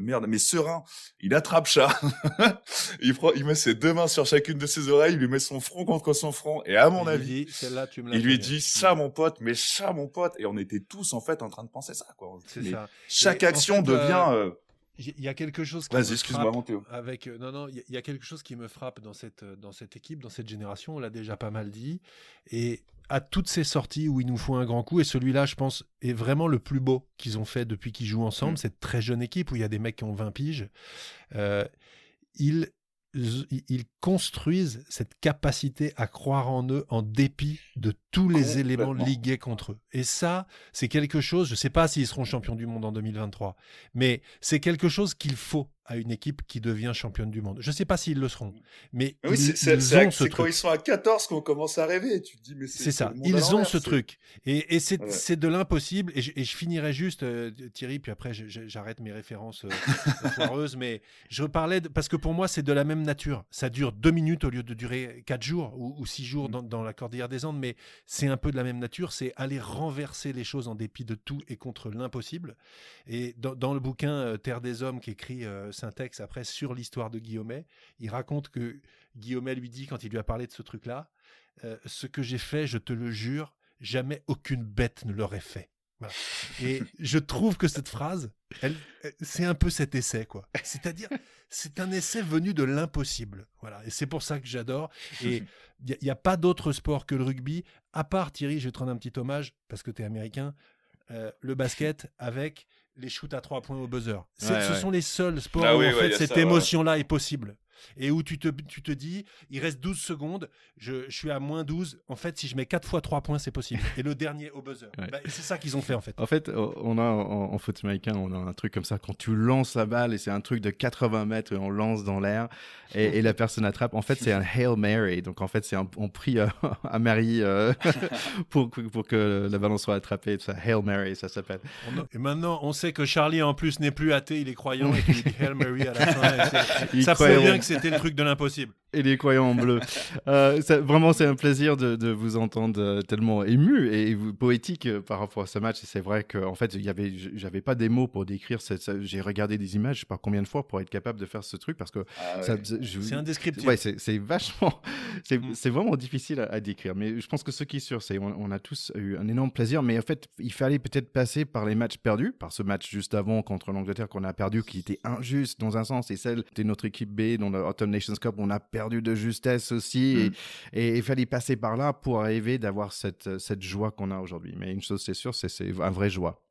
merde, mais serein, il attrape chat, il prend, il met ses deux mains sur chacune de ses oreilles, il lui met son front contre son front, et à mon avis, il lui dit ça, mon pote, mais ça, mon pote, et on était tous en fait en train de penser ça, quoi. Chaque action devient il y a quelque chose qui me frappe avec euh, non non il y, a quelque chose qui me frappe dans cette euh, dans cette équipe dans cette génération on l'a déjà pas mal dit et à toutes ces sorties où il nous faut un grand coup, et celui-là, je pense, est vraiment le plus beau qu'ils ont fait depuis qu'ils jouent ensemble, mm. cette très jeune équipe où il y a des mecs qui ont 20 piges, euh, ils, ils construisent cette capacité à croire en eux en dépit de tous les éléments ligués contre eux. Et ça, c'est quelque chose, je ne sais pas s'ils seront champions du monde en 2023, mais c'est quelque chose qu'il faut à une équipe qui devient championne du monde. Je ne sais pas s'ils le seront, mais oui, c'est quand ils sont à 14 qu'on commence à rêver. Tu te dis, mais c'est ça. Ils ont ce truc. Et, et c'est de l'impossible. Et, je finirai juste, euh, Thierry, puis après j'arrête mes références euh, foireuses, mais je parlais, parce que pour moi, c'est de la même nature. Ça dure deux minutes au lieu de durer quatre jours ou, six jours mm. dans, dans, la Cordillère des Andes, mais c'est un peu de la même nature. C'est aller renverser les choses en dépit de tout et contre l'impossible. Et dans, le bouquin euh, Terre des Hommes qu'écrit texte après sur l'histoire de Guillaumet. Il raconte que Guillaumet lui dit, quand il lui a parlé de ce truc-là, euh, ce que j'ai fait, je te le jure, jamais aucune bête ne l'aurait fait. Et je trouve que cette phrase, elle, c'est un peu cet essai, quoi. C'est-à-dire, c'est un essai venu de l'impossible. Voilà. Et c'est pour ça que j'adore. Et il n'y a, pas d'autre sport que le rugby, à part, Thierry, je vais te rendre un petit hommage, parce que tu es américain, euh, le basket avec les shoots à trois points au buzzer. ce sont les seuls sports ah où en fait, cette émotion-là est possible et où tu te, tu te dis, il reste 12 secondes, je, je, suis à moins 12. En fait, si je mets 4 fois 3 points, c'est possible. Et le dernier au buzzer. Bah, c'est ça qu'ils ont fait, en fait. En fait, on a en, foot américain, on a un truc comme ça. Quand tu lances la balle, et c'est un truc de 80 mètres, et on lance dans l'air, et, la personne attrape. En fait, c'est un Hail Mary. Donc, en fait, c'est on prie à, Marie euh, pour, pour que la balle soit attrapée. Ça, Hail Mary, ça s'appelle. Et maintenant, on sait que Charlie, en plus, n'est plus athée, il est croyant, et qu'il dit Hail Mary à la fin. ça prouve bien que c'était le truc de l'impossible. Et les croyants en bleu. Euh, vraiment, c'est un plaisir de, vous entendre euh, tellement ému et poétique euh, par rapport à ce match. Et c'est vrai qu'en fait, il y avait, j'avais pas des mots pour décrire. J'ai regardé des images, je sais pas combien de fois, pour être capable de faire ce truc parce que ah c'est indescriptible. Ouais, c'est vachement, mm. c'est vraiment difficile à, décrire. Mais je pense que ce qui est sûr, c'est on, on a tous eu un énorme plaisir. Mais en fait, il fallait peut-être passer par les matchs perdus, par ce match juste avant contre l'Angleterre qu'on a perdu, qui était injuste dans un sens, et celle de notre équipe B dans le Autumn Nations Cup, on a perdu de justesse aussi. Mm. Et, il fallait passer par là pour arriver d'avoir cette, cette joie qu'on a aujourd'hui. Mais une chose, c'est sûr, c'est un vrai joie.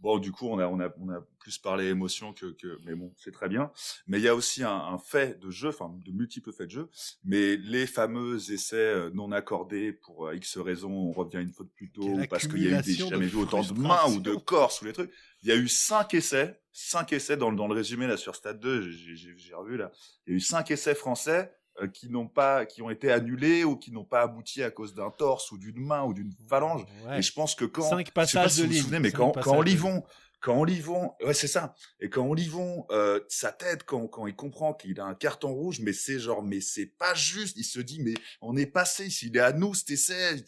Bon, du coup, on a, on a, on a plus parlé émotion que, que mais bon, c'est très bien. Mais il y a aussi un, fait de jeu, enfin, de multiples faits de jeu. Mais les fameux essais euh, non accordés pour euh, X raisons, on revient une faute plus tôt, parce qu'il y a eu des, jamais vu autant de mains ou de corps sous les trucs. Il y a eu cinq essais, cinq essais dans, dans le résumé, là, sur Stade 2, j'ai revu, là. Il y a eu cinq essais français qui n'ont pas, qui ont été annulés ou qui n'ont pas abouti à cause d'un torse ou d'une main ou d'une phalange. Et je pense que quand, Cinq passages je sais pas si vous vous souvenez, mais quand, quand Olivon, quand Olivon, ouais c'est ça. Et quand Olivon, euh, sa tête, quand, quand il comprend qu'il a un carton rouge, mais c'est genre, mais c'est pas juste. Il se dit, mais on est passé, s'il est à nous cet essai,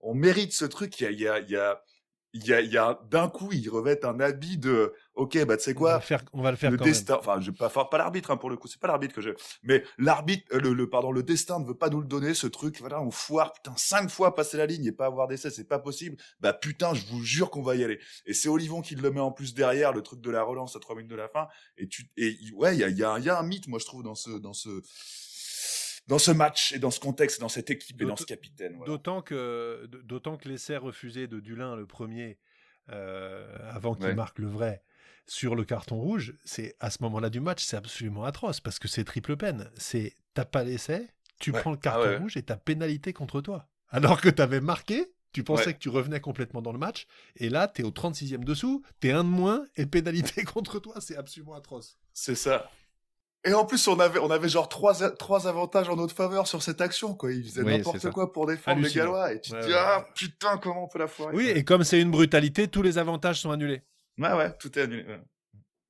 on mérite ce truc. Il y a, il y a, il y a il y a, y a d'un coup, ils revêtent un habit de, ok, bah tu sais quoi, on va, faire, on va le faire. Le quand destin, enfin, je pas pas l'arbitre hein, pour le coup, c'est pas l'arbitre que je, mais l'arbitre, euh, le, le, pardon, le destin ne veut pas nous le donner, ce truc, voilà, on foire, putain, cinq fois passer la ligne et pas avoir d'essai, c'est pas possible. Bah putain, je vous jure qu'on va y aller. Et c'est Olivon qui le met en plus derrière, le truc de la relance à trois minutes de la fin. Et tu, et ouais, il y a, y a, y a un mythe, moi je trouve dans ce, dans ce dans ce match et dans ce contexte, dans cette équipe et dans ce capitaine. D'autant que, d'autant que l'essai refusé de Dulin, le premier, euh, avant qu'il marque le vrai sur le carton rouge, c'est à ce moment-là du match, c'est absolument atroce parce que c'est triple peine. C'est t'as pas l'essai, tu prends le ah carton rouge et t'as pénalité contre toi. Alors que t'avais marqué, tu pensais que tu revenais complètement dans le match, et là, t'es au 36e dessous, t'es un de moins, et pénalité contre toi, c'est absolument atroce. C'est ça. Et en plus, on avait, on avait genre trois, trois avantages en notre faveur sur cette action, quoi. Ils faisaient n'importe quoi pour défendre les Gallois. Et tu te dis, ah, putain, comment on peut la foirer. Oui, et comme c'est une brutalité, tous les avantages sont annulés. Ouais, ouais, tout est annulé.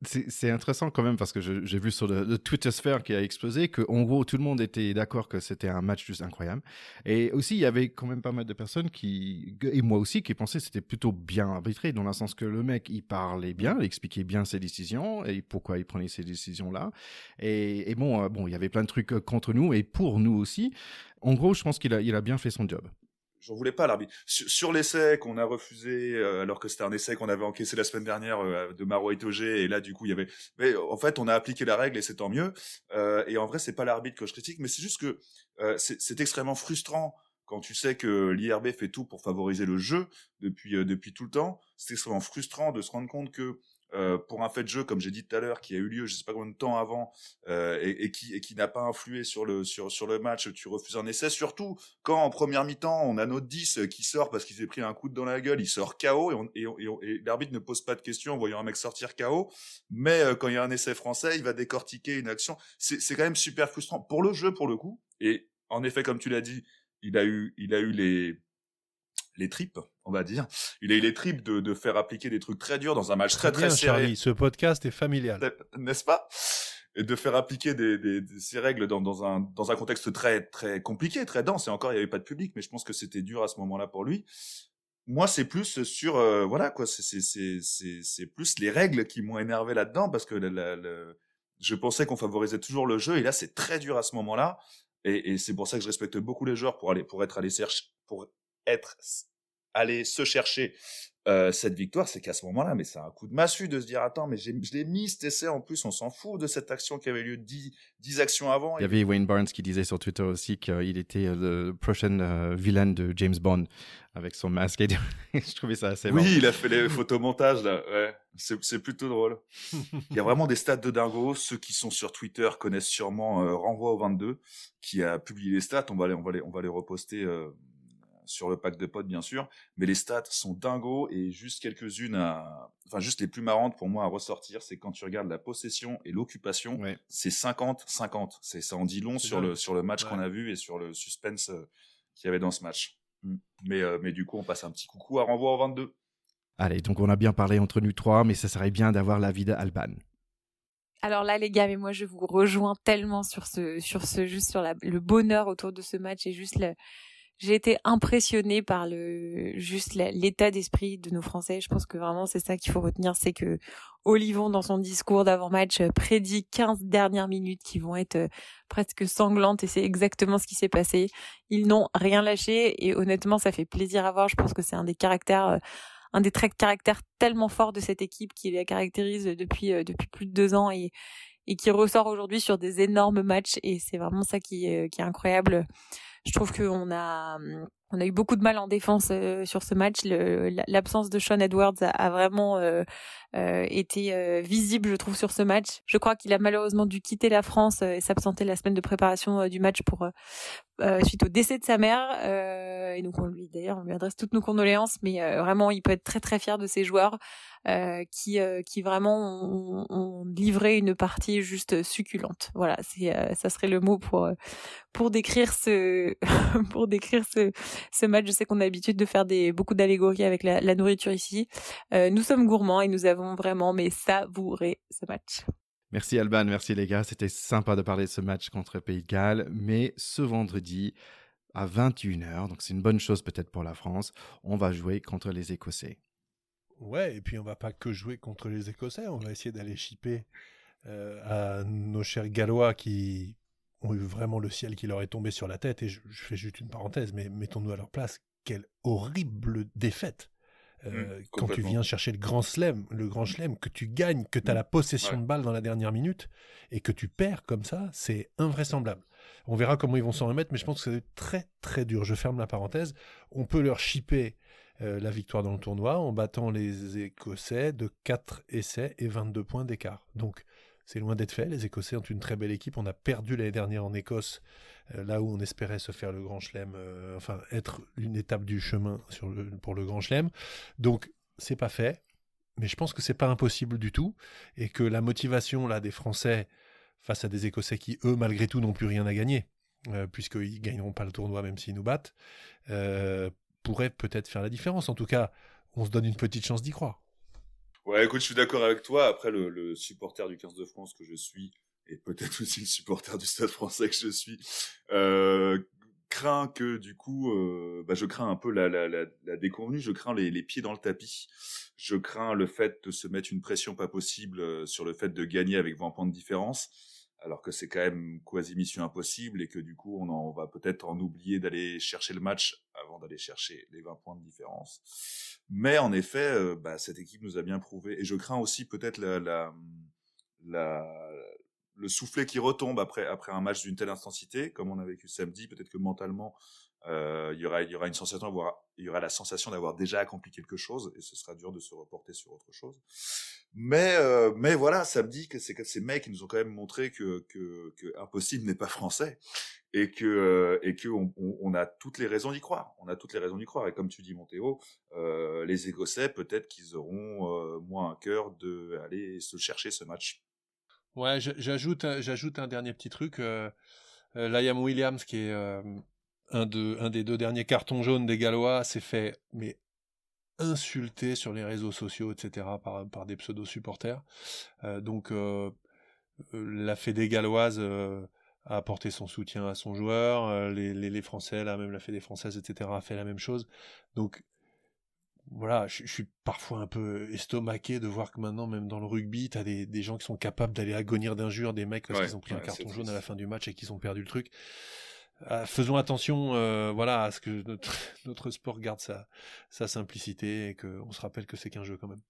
C'est intéressant quand même parce que j'ai vu sur le, Twitter sphere qui a explosé qu'en gros tout le monde était d'accord que c'était un match juste incroyable. Et aussi il y avait quand même pas mal de personnes qui, et moi aussi, qui pensaient que c'était plutôt bien arbitré dans le sens que le mec il parlait bien, il expliquait bien ses décisions et pourquoi il prenait ces décisions là. Et, bon, euh, bon, il y avait plein de trucs contre nous et pour nous aussi. En gros, je pense qu'il a, il a bien fait son job j'en voulais pas l'arbitre. Sur, l'essai qu'on a refusé, euh, alors que c'était un essai qu'on avait encaissé la semaine dernière euh, de Maro Itoge, et là du coup il y avait. Mais en fait, on a appliqué la règle et c'est tant mieux. Euh, et en vrai, c'est pas l'arbitre que je critique, mais c'est juste que c'est extrêmement frustrant quand tu sais que l'IRB fait tout pour favoriser le jeu depuis depuis tout le temps, c'est extrêmement frustrant de se rendre compte que euh, pour un fait de jeu, comme j'ai dit tout à l'heure, qui a eu lieu je sais pas combien de temps avant euh, et, et, qui, et qui n'a pas influé sur le, sur, sur le match, tu refuses un essai, surtout quand en première mi-temps, on a notre 10 qui sort parce qu'il s'est pris un coup dans la gueule, il sort KO et, et, et l'arbitre ne pose pas de questions en voyant un mec sortir KO, mais euh, quand il y a un essai français, il va décortiquer une action. C'est quand même super frustrant pour le jeu, pour le coup. Et en effet, comme tu l'as dit, il a eu, il a eu les les tripes, on va dire. Il a eu les tripes de, de faire appliquer des trucs très durs dans un match très très, serré. Charlie, ce podcast est familial, n'est-ce pas? Et de faire appliquer des, des, ces règles dans, dans, un dans un contexte très très compliqué, très dense. Et encore, il n'y avait pas de public, mais je pense que c'était dur à ce moment-là pour lui. Moi, c'est plus sur euh, voilà quoi, c'est plus les règles qui m'ont énervé là-dedans parce que la, je pensais qu'on favorisait toujours le jeu et là c'est très dur à ce moment-là et, et c'est pour ça que je respecte beaucoup les joueurs pour aller pour être allé chercher pour être aller se chercher euh, cette victoire, c'est qu'à ce moment-là, mais c'est un coup de massue de se dire attends, mais je l'ai mis cet essai en plus, on s'en fout de cette action qui avait lieu dix, dix actions avant. Il y avait Wayne Barnes qui disait sur Twitter aussi qu'il était euh, le prochain euh, vilain de James Bond avec son masque. Et je trouvais ça assez Oui, il a fait les photomontages là. Ouais. C'est plutôt drôle. il y a vraiment des stats de dingo. Ceux qui sont sur Twitter connaissent sûrement Renvoi au 22 qui a publié les stats. On va les, on va les, on va les reposter sur le pack de potes bien sûr, mais les stats sont dingos et juste quelques-unes à, enfin juste les plus marrantes pour moi à ressortir, c'est quand tu regardes la possession et l'occupation, c'est 50-50. C'est ça en dit long sur le sur le match qu'on a vu et sur le suspense euh, qu'il y avait dans ce match. Mm. Mais euh, mais du coup on passe un petit coucou à renvoi au 22. Allez, donc on a bien parlé entre nous trois, mais ça serait bien d'avoir l'avis d'Alban. Alors là, les gars, mais moi je vous rejoins tellement sur ce, sur ce, juste sur le bonheur autour de ce match et juste le, j'ai été impressionnée par le juste l'état d'esprit de nos Français. Je pense que vraiment c'est ça qu'il faut retenir, c'est que Olivon dans son discours d'avant-match prédit 15 dernières minutes qui vont être euh, presque sanglantes et c'est exactement ce qui s'est passé. Ils n'ont rien lâché et honnêtement ça fait plaisir à voir. Je pense que c'est un des caractères euh, un des traits de caractère tellement forts de cette équipe qui la caractérise depuis euh, depuis plus de deux ans et et qui ressort aujourd'hui sur des énormes matchs et c'est vraiment ça qui est, qui est incroyable je trouve qu'on a on a eu beaucoup de mal en défense euh, sur ce match. L'absence de Sean Edwards a, vraiment euh, euh, été visible, je trouve, sur ce match. Je crois qu'il a malheureusement dû quitter la France et s'absenter la semaine de préparation du match pour suite au décès de sa mère. et donc on lui, d'ailleurs, on lui adresse toutes nos condoléances. Mais vraiment, il peut être très très fier de ses joueurs. Euh, qui euh, qui vraiment ont, ont, livré une partie juste succulente. Voilà, c'est euh, ça serait le mot pour pour décrire ce pour décrire ce ce match. Je sais qu'on a l'habitude de faire des beaucoup d'allégories avec la, la, nourriture ici. nous sommes gourmands et nous avons vraiment mais savouré ce match. Merci Alban, merci les gars. C'était sympa de parler de ce match contre Pays de Galles. Mais ce vendredi, à 21h, donc c'est une bonne chose peut-être pour la France, on va jouer contre les Écossais. Ouais, et puis on va pas que jouer contre les Écossais, on va essayer d'aller chipper euh, à nos chers Gallois qui ont eu vraiment le ciel qui leur est tombé sur la tête. Et je, fais juste une parenthèse, mais mettons-nous à leur place. Quelle horrible défaite euh, mmh, quand tu viens chercher le grand slam, le grand chelem, que tu gagnes, que tu as mmh. la possession de balle dans la dernière minute et que tu perds comme ça, c'est invraisemblable. On verra comment ils vont s'en remettre, mais je pense que c'est très très dur. Je ferme la parenthèse. On peut leur chipper euh, la victoire dans le tournoi en battant les Écossais de 4 essais et 22 points d'écart. Donc c'est loin d'être fait. Les Écossais ont une très belle équipe. On a perdu l'année dernière en Écosse, euh, là où on espérait se faire le Grand Chelem, euh, enfin être une étape du chemin pour le Grand Chelem. Donc c'est pas fait, mais je pense que c'est pas impossible du tout et que la motivation là des Français face à des Écossais qui eux malgré tout n'ont plus rien à gagner. puisqu'ils gagneront pas le tournoi même s'ils nous battent, pourrait peut-être faire la différence. En tout cas, on se donne une petite chance d'y croire. Ouais, écoute, je suis d'accord avec toi. Après, le, supporter du 15 de France que je suis, et peut-être aussi le supporter du Stade français que je suis, euh, craint que du coup, euh, bah, je crains un peu la, la, la, déconvenue, je crains les, les, pieds dans le tapis, je crains le fait de se mettre une pression pas possible euh, sur le fait de gagner avec 20 points de différence alors que c'est quand même quasi mission impossible et que du coup on, en, va peut-être en oublier d'aller chercher le match avant d'aller chercher les 20 points de différence. Mais en effet, euh, bah, cette équipe nous a bien prouvé et je crains aussi peut-être la, la, la, le soufflet qui retombe après après un match d'une telle intensité comme on a vécu samedi. Peut-être que mentalement Euh, il y aura, y aura une sensation d'avoir, il y aura la sensation d'avoir déjà accompli quelque chose et ce sera dur de se reporter sur autre chose. Mais, euh, mais voilà, ça me dit que c'est ces mecs qui nous ont quand même montré que, impossible n'est pas français et que euh, et que on, a toutes les raisons d'y croire. On a toutes les raisons d'y croire. Et comme tu dis, Montéo, les Écossais, peut-être qu'ils auront moins un cœur de aller se chercher ce match. Ouais, j'ajoute j'ajoute un dernier petit truc. Euh, Liam Williams, qui est un, de, un des deux derniers cartons jaunes des Gallois s'est fait mais insulter sur les réseaux sociaux, etc., par, par des pseudo-supporters. Euh, donc, euh, euh la Fédé galloise euh, a apporté son soutien à son joueur, les, les, les, Français, là, même la Fédé française, etc., a fait la même chose. Donc, voilà, je, je, suis parfois un peu estomaqué de voir que maintenant, même dans le rugby, tu as des, des, gens qui sont capables d'aller agonir d'injures des mecs parce qu'ils ont pris un carton jaune à la fin du match et qu'ils ont perdu le truc. Euh, faisons attention euh, voilà, à ce que notre, notre sport garde sa, sa simplicité et qu'on se rappelle que c'est qu'un jeu quand même.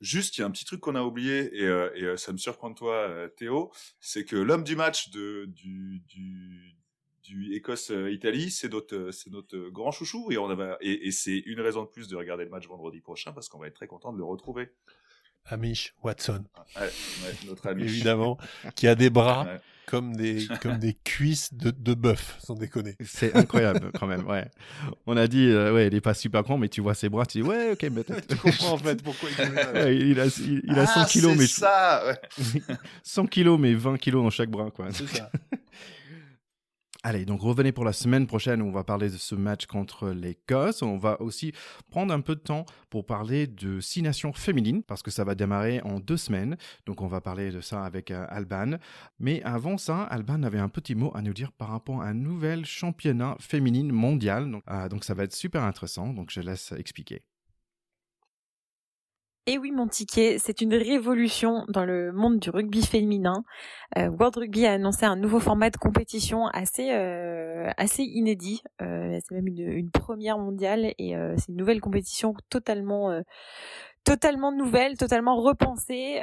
Juste, il y a un petit truc qu'on a oublié et, euh, et ça me surprend de toi, Théo, c'est que l'homme du match de, du, du, du Écosse-Italie, c'est notre, c'est notre grand chouchou et, on avait, et, et c'est une raison de plus de regarder le match vendredi prochain parce qu'on va être très content de le retrouver. Amish Watson. Ouais, notre Amish. Évidemment, qui a des bras. Ouais comme des, comme des cuisses de, de bœuf, sans déconner. C'est incroyable quand même, ouais. On a dit, euh, ouais, il est pas super grand, mais tu vois ses bras, tu dis, ouais, ok, mais tu comprends en fait pourquoi il, ouais, il a, il, il a ah, 100 kilos, mais. ça, ouais. 100 kilos, mais 20 kilos dans chaque bras, quoi. C'est ça. Allez, donc revenez pour la semaine prochaine où on va parler de ce match contre l'Écosse. On va aussi prendre un peu de temps pour parler de Six Nations féminines parce que ça va démarrer en deux semaines. Donc on va parler de ça avec euh, Alban. Mais avant ça, Alban avait un petit mot à nous dire par rapport à un nouvel championnat féminine mondial. Donc, euh, donc ça va être super intéressant. Donc je laisse expliquer. Et oui, mon ticket, c'est une révolution dans le monde du rugby féminin. Euh, World Rugby a annoncé un nouveau format de compétition assez euh, assez inédit. Euh, c'est même une, première mondiale et euh, c'est une nouvelle compétition totalement totalement nouvelle, totalement repensée,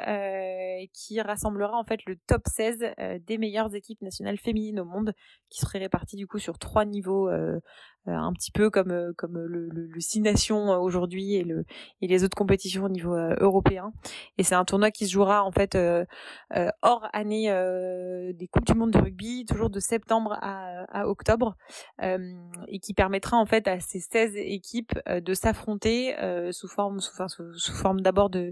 qui rassemblera en fait le top 16 euh, des meilleures équipes nationales féminines au monde, qui seraient réparties du coup sur trois niveaux, un petit peu comme euh, comme le, le, le Six Nations aujourd'hui et le et les autres compétitions au niveau européen. Et c'est un tournoi qui se jouera en fait hors année des coupes du monde de rugby, toujours de septembre à, à octobre, et qui permettra en fait à ces 16 équipes de s'affronter sous forme sous forme d'abord de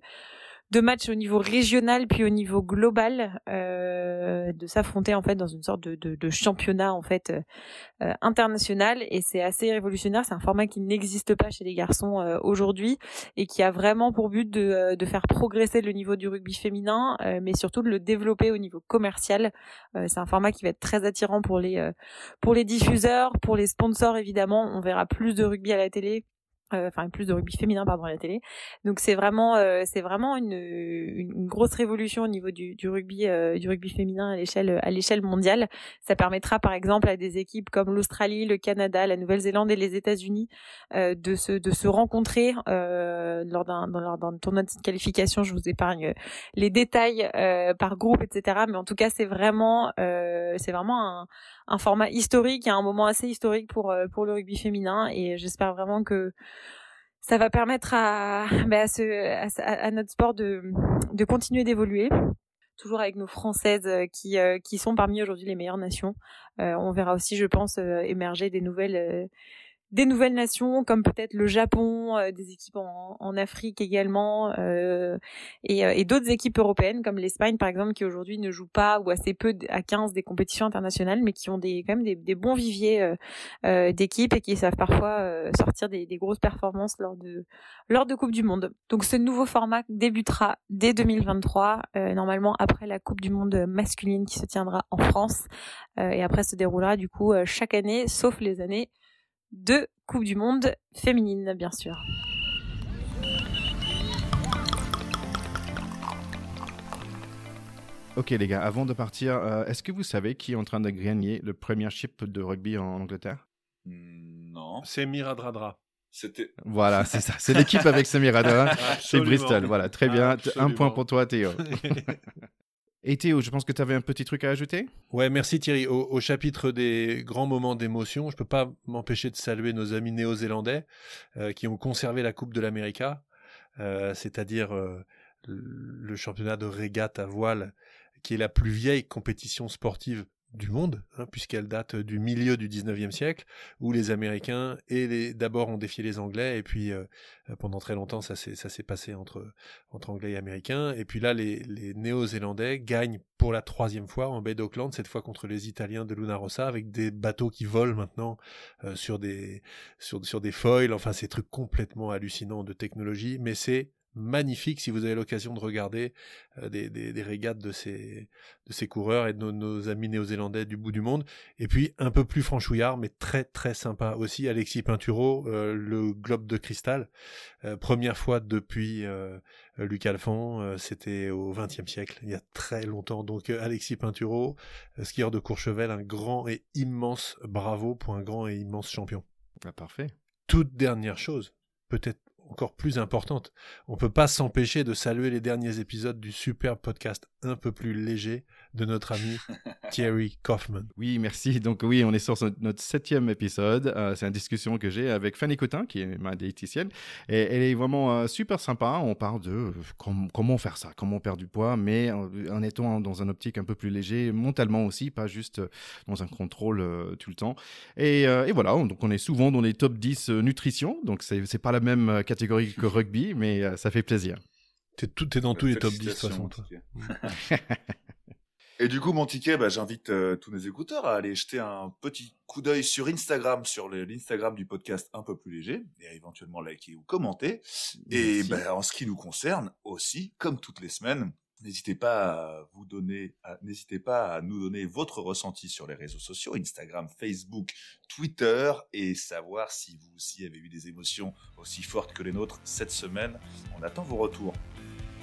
de matchs au niveau régional puis au niveau global euh, de s'affronter en fait dans une sorte de, de, de championnat en fait euh, international. Et c'est assez révolutionnaire. C'est un format qui n'existe pas chez les garçons euh, aujourd'hui et qui a vraiment pour but de, euh, de faire progresser le niveau du rugby féminin euh, mais surtout de le développer au niveau commercial. Euh, c'est un format qui va être très attirant pour les pour les diffuseurs pour les sponsors évidemment. On verra plus de rugby à la télé euh, enfin plus de rugby féminin pardon à la télé. Donc c'est vraiment euh, c'est vraiment une, une, grosse révolution au niveau du, du rugby euh, du rugby féminin à l'échelle à l'échelle mondiale. Ça permettra par exemple à des équipes comme l'Australie le Canada la Nouvelle-Zélande et les États-Unis de se de se rencontrer lors d'un lors d'un tournoi de qualification. Je vous épargne les détails par groupe etc mais en tout cas c'est vraiment c'est vraiment un un format historique et un moment assez historique pour euh, pour le rugby féminin. Et j'espère vraiment que ça va permettre à bah, à, notre sport de de continuer d'évoluer. Toujours avec nos françaises euh, qui euh, qui sont parmi aujourd'hui les meilleures nations. On verra aussi je pense émerger des nouvelles des nouvelles nations comme peut-être le Japon, euh, des équipes en, en, Afrique également, euh, et, euh, et d'autres équipes européennes comme l'Espagne par exemple qui aujourd'hui ne joue pas ou assez peu à 15 des compétitions internationales, mais qui ont des quand même des, des bons viviers euh, euh d'équipes et qui savent parfois sortir des, des, grosses performances lors de lors de Coupe du Monde. Donc ce nouveau format débutera dès 2023, normalement après la Coupe du Monde masculine qui se tiendra en France, et après se déroulera du coup chaque année, sauf les années de Coupe du Monde féminine, bien sûr. Ok les gars, avant de partir, euh, est-ce que vous savez qui est en train de gagner le premier chip de rugby en Angleterre? Non. C'est Miradradra. C'était. Voilà, c'est ça. C'est l'équipe avec Samir Radra. c'est Bristol. Voilà, très bien. Absolument. Un point pour toi, Théo. Et Théo, je pense que tu avais un petit truc à ajouter? Ouais, merci Thierry. Au, chapitre des grands moments d'émotion, je ne peux pas m'empêcher de saluer nos amis néo-zélandais euh, qui ont conservé la Coupe de l'América, euh, c'est-à-dire euh, le championnat de régate à voile, qui est la plus vieille compétition sportive du monde, hein, puisqu'elle date du milieu du 19e siècle, où les Américains et d'abord ont défié les Anglais, et puis euh, pendant très longtemps ça s'est ça s'est passé entre entre Anglais et Américains, et puis là les, les Néo-Zélandais gagnent pour la troisième fois en baie d'Auckland, cette fois contre les Italiens de Luna Rossa, avec des bateaux qui volent maintenant euh, sur des sur sur des foils, enfin c'est trucs complètement hallucinants de technologie, mais c'est magnifique si vous avez l'occasion de regarder euh, des, des, régates de ces, de ces coureurs et de nos, amis néo-zélandais du bout du monde. Et puis un peu plus franchouillard, mais très très sympa aussi, Alexis Pinturo, euh, le globe de cristal. Euh, première fois depuis Luc Alphon, c'était au XXe siècle, il y a très longtemps. Donc Alexis Pinturo, skieur de Courchevel, un grand et immense bravo pour un grand et immense champion. Ah, parfait. Toute dernière chose, peut-être encore plus importante. On peut pas s'empêcher de saluer les derniers épisodes du super podcast un peu plus léger de notre ami Thierry Kaufman. Oui, merci. Donc oui, on est sur notre septième épisode. Euh, c'est une discussion que j'ai avec Fanny Cotin, qui est ma diététicienne. Et elle est vraiment euh, super sympa. On parle de euh, comment faire ça, comment perdre du poids, mais en, étant dans un optique un peu plus léger, mentalement aussi, pas juste dans un contrôle tout le temps. Et, et, voilà, donc on est souvent dans les top 10 nutrition. Donc c'est pas la même catégorie que rugby, mais ça fait plaisir. T'es tout, es dans tous les top 10 de toute façon, toi. Et du coup, mon ticket, bah, j'invite euh, tous nos écouteurs à aller jeter un petit coup d'œil sur Instagram, sur l'Instagram du podcast un peu plus léger, et éventuellement liker ou commenter. Et bah, en ce qui nous concerne aussi, comme toutes les semaines, n'hésitez pas à vous donner, n'hésitez pas à nous donner votre ressenti sur les réseaux sociaux, Instagram, Facebook, Twitter, et savoir si vous aussi avez eu des émotions aussi fortes que les nôtres cette semaine. On attend vos retours.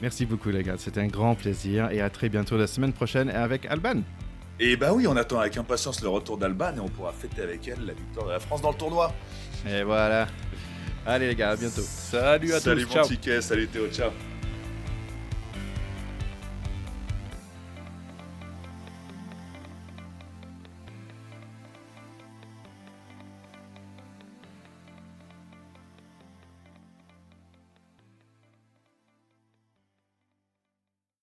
Merci beaucoup les gars, c'était un grand plaisir et à très bientôt la semaine prochaine avec Alban. Et bah oui, on attend avec impatience le retour d'Alban et on pourra fêter avec elle la victoire de la France dans le tournoi. Et voilà. Allez les gars, à bientôt. Salut à tous. Salut mon ticket, salut Théo, ciao.